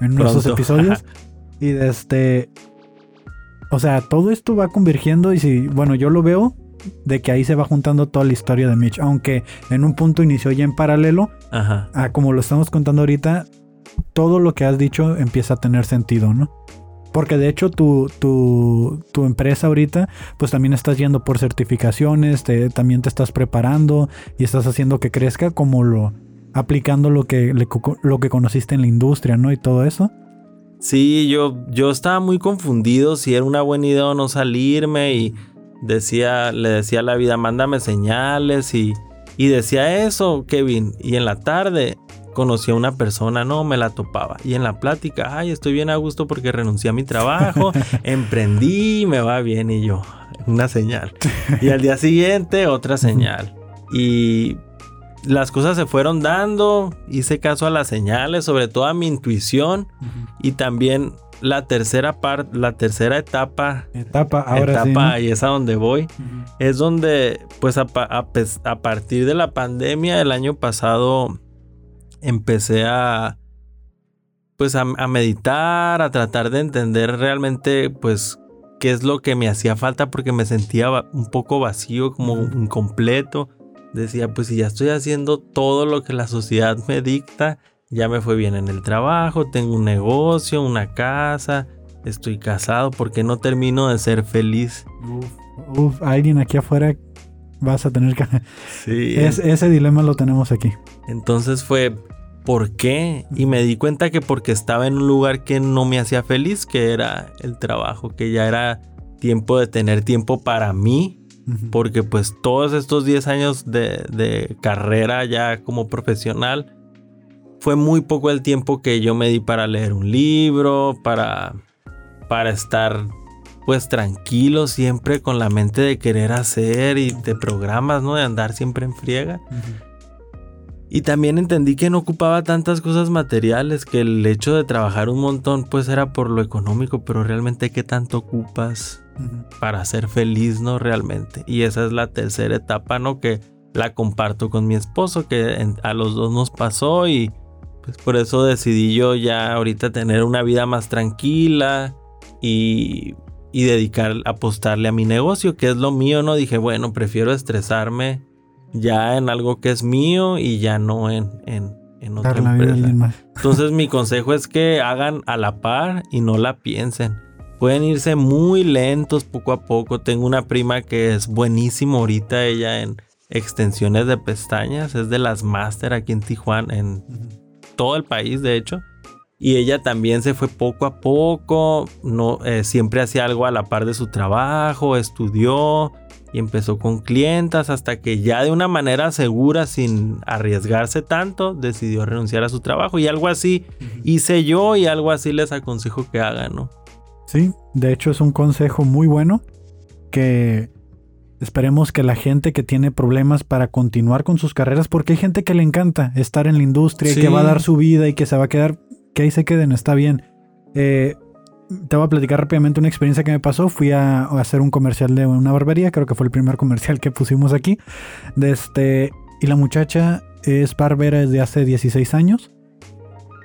en nuestros Pronto. episodios. y de este, o sea, todo esto va convergiendo y si, bueno, yo lo veo de que ahí se va juntando toda la historia de Mitch, aunque en un punto inició ya en paralelo, Ajá. a como lo estamos contando ahorita, todo lo que has dicho empieza a tener sentido, ¿no? Porque de hecho tu, tu, tu empresa ahorita, pues también estás yendo por certificaciones, te- también te estás preparando y estás haciendo que crezca como lo, aplicando lo que, lo que conociste en la industria, ¿no? Y todo eso. Sí, yo, yo estaba muy confundido si era una buena idea o no salirme y decía, le decía a la vida, mándame señales y, y decía eso, Kevin. Y en la tarde conocí a una persona, no, me la topaba. Y en la plática, ay, estoy bien a gusto porque renuncié a mi trabajo, emprendí, me va bien y yo, una señal. Y al día siguiente, otra señal. Y las cosas se fueron dando, hice caso a las señales, sobre todo a mi intuición y también la tercera parte, la tercera etapa, etapa, ahora etapa y es a donde voy, es donde pues a, a, partir de la pandemia el año pasado empecé a pues a, meditar, a tratar de entender realmente pues qué es lo que me hacía falta porque me sentía un poco vacío, como incompleto. Decía, pues si ya estoy haciendo todo lo que la sociedad me dicta, ya me fue bien en el trabajo, tengo un negocio, una casa, estoy casado, ¿por qué no termino de ser feliz? Uf, uf alguien aquí afuera vas a tener que... Sí. ese dilema lo tenemos aquí. Entonces fue, ¿por qué? Y me di cuenta que porque estaba en un lugar que no me hacía feliz, que era el trabajo, que ya era tiempo de tener tiempo para mí, porque pues todos estos 10 años de, de, carrera ya como profesional, fue muy poco el tiempo que yo me di para leer un libro, para, para estar pues tranquilo siempre con la mente de querer hacer y de programas, ¿no? De andar siempre en friega. Y también entendí que no ocupaba tantas cosas materiales, que el hecho de trabajar un montón pues era por lo económico, pero realmente qué tanto ocupas para ser feliz, ¿no? Realmente. Y esa es la tercera etapa, ¿no? Que la comparto con mi esposo, que a los dos nos pasó y pues por eso decidí yo ya ahorita tener una vida más tranquila y y dedicar, apostarle a mi negocio, que es lo mío, ¿no? Dije, bueno, prefiero estresarme ya en algo que es mío y ya no en, en, en otra empresa. Entonces mi consejo es que hagan a la par y no la piensen. Pueden irse muy lentos poco a poco. Tengo una prima que es buenísima ahorita, ella en extensiones de pestañas, es de las máster aquí en Tijuana, en todo el país de hecho. Y ella también se fue poco a poco, no, eh, siempre hacía algo a la par de su trabajo, estudió y empezó con clientas hasta que ya de una manera segura, sin arriesgarse tanto, decidió renunciar a su trabajo. Y algo así hice yo y algo así les aconsejo que hagan, ¿no? Sí, de hecho es un consejo muy bueno que esperemos que la gente que tiene problemas para continuar con sus carreras, porque hay gente que le encanta estar en la industria y que va a dar su vida y que se va a quedar que ahí se queden, está bien. Eh, te voy a platicar rápidamente una experiencia que me pasó. Fui a, hacer un comercial de una barbería, creo que fue el primer comercial que pusimos aquí. De este, y la muchacha es barbera desde hace 16 años.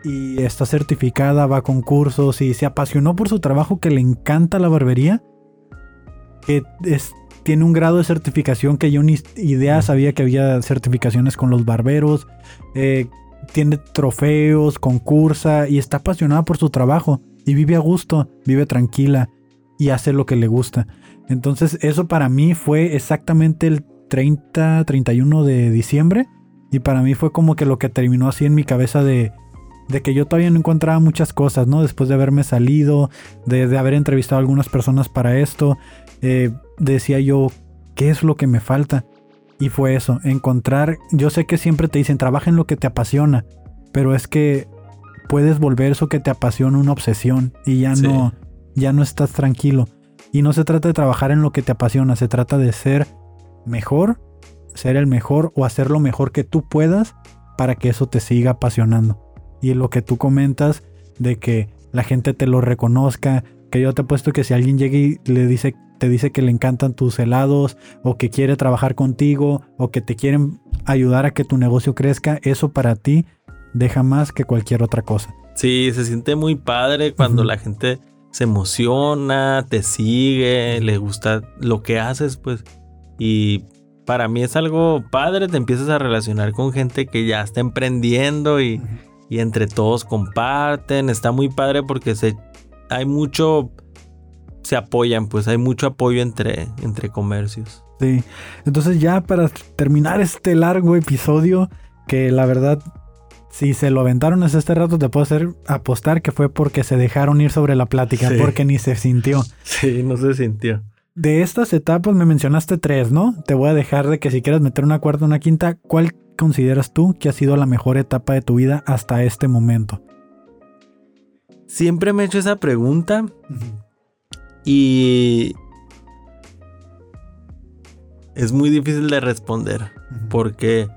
Y está certificada, va a concursos y se apasionó por su trabajo que le encanta la barbería. Que tiene un grado de certificación que yo ni idea sabía que había certificaciones con los barberos. Eh, tiene trofeos, concursa y está apasionada por su trabajo y vive a gusto, vive tranquila y hace lo que le gusta. Entonces eso para mí fue exactamente el 30, 31 de diciembre y para mí fue como que lo que terminó así en mi cabeza de, de que yo todavía no encontraba muchas cosas, ¿no? Después de haberme salido, de, haber entrevistado a algunas personas para esto, eh, decía yo, ¿qué es lo que me falta? Y fue eso, encontrar, yo sé que siempre te dicen, trabaja en lo que te apasiona, pero es que puedes volver eso que te apasiona una obsesión y ya no, ya no estás tranquilo. Y no se trata de trabajar en lo que te apasiona, se trata de ser mejor, ser el mejor o hacer lo mejor que tú puedas para que eso te siga apasionando. Y lo que tú comentas de que la gente te lo reconozca, que yo te he puesto que si alguien llega y le dice te dice que le encantan tus helados o que quiere trabajar contigo o que te quieren ayudar a que tu negocio crezca, eso para ti deja más que cualquier otra cosa. Sí, se siente muy padre cuando la gente se emociona, te sigue, le gusta lo que haces, pues. Y para mí es algo padre, te empiezas a relacionar con gente que ya está emprendiendo y, y entre todos comparten. Está muy padre porque se, hay mucho se apoyan, pues hay mucho apoyo entre, entre comercios. Sí, entonces ya para terminar este largo episodio, que la verdad, si se lo aventaron hasta este rato, te puedo hacer apostar que fue porque se dejaron ir sobre la plática, Sí. porque ni se sintió. Sí, no se sintió. De estas etapas me mencionaste tres, ¿no? Te voy a dejar de que si quieres meter una cuarta o una quinta, ¿cuál consideras tú que ha sido la mejor etapa de tu vida hasta este momento? Siempre me he hecho esa pregunta y es muy difícil de responder porque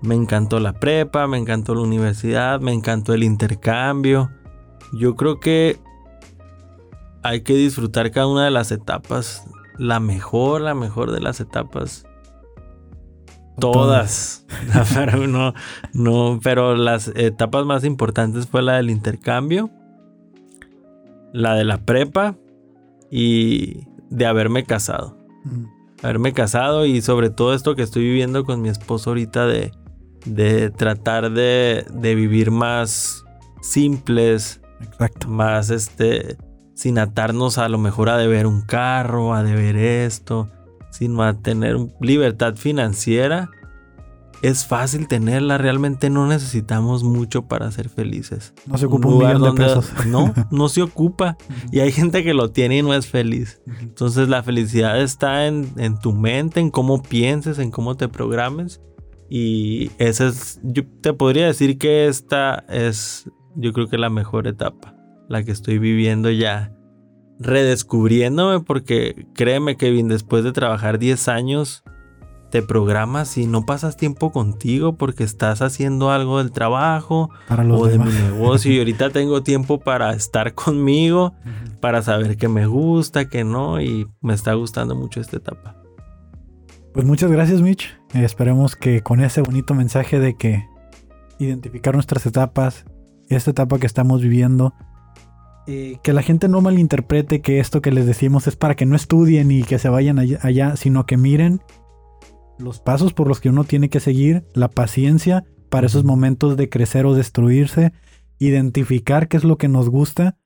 me encantó la prepa, me encantó la universidad, me encantó el intercambio. Yo creo que hay que disfrutar cada una de las etapas. La mejor, la mejor de las etapas. Todas. no, pero las etapas más importantes fue la del intercambio, la de la prepa y de haberme casado. Haberme casado y sobre todo esto que estoy viviendo con mi esposo ahorita de, de tratar de, de vivir más simples, Exacto. más este, sin atarnos a lo mejor a deber un carro, a deber esto, sino a tener libertad financiera. Es fácil tenerla, realmente no necesitamos mucho para ser felices. No se ocupa un, millón de pesos. No, no se ocupa. Y hay gente que lo tiene y no es feliz. Entonces la felicidad está en, en tu mente, en cómo pienses, en cómo te programes. Y esa es, yo te podría decir que esta es, yo creo que la mejor etapa, la que estoy viviendo ya, redescubriéndome, porque créeme, Kevin, después de trabajar 10 años, te programas y no pasas tiempo contigo porque estás haciendo algo del trabajo Para o de mi negocio y ahorita tengo tiempo para estar conmigo, para saber qué me gusta, qué no y me está gustando mucho esta etapa. Pues muchas gracias, Mitch. Eh, esperemos que con ese bonito mensaje de que identificar nuestras etapas, esta etapa que estamos viviendo, eh, que la gente no malinterprete que esto que les decimos es para que no estudien y que se vayan allá, allá, sino que miren los pasos por los que uno tiene que seguir, la paciencia para esos momentos de crecer o destruirse, identificar qué es lo que nos gusta.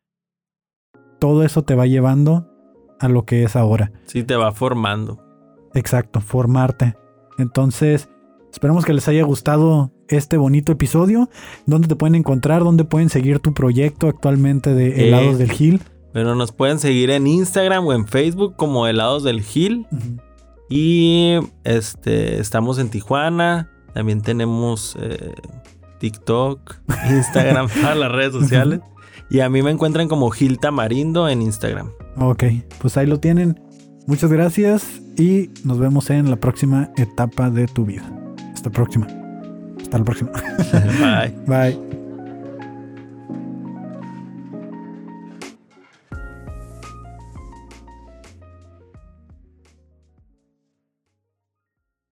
Todo eso te va llevando a lo que es ahora. Sí, te va formando. Exacto, formarte. Entonces, esperamos que les haya gustado este bonito episodio. ¿Dónde te pueden encontrar? ¿Dónde pueden seguir tu proyecto actualmente de Eh. Helados del Gil? Pero nos pueden seguir en Instagram o en Facebook como Helados del Gil. Y este, estamos en Tijuana. También tenemos eh, TikTok, Instagram, todas las redes sociales. Y a mí me encuentran como Gil Tamarindo en Instagram. Ok, pues ahí lo tienen. Muchas gracias y nos vemos en la próxima etapa de tu vida. Hasta la próxima. Hasta la próxima. Bye. Bye.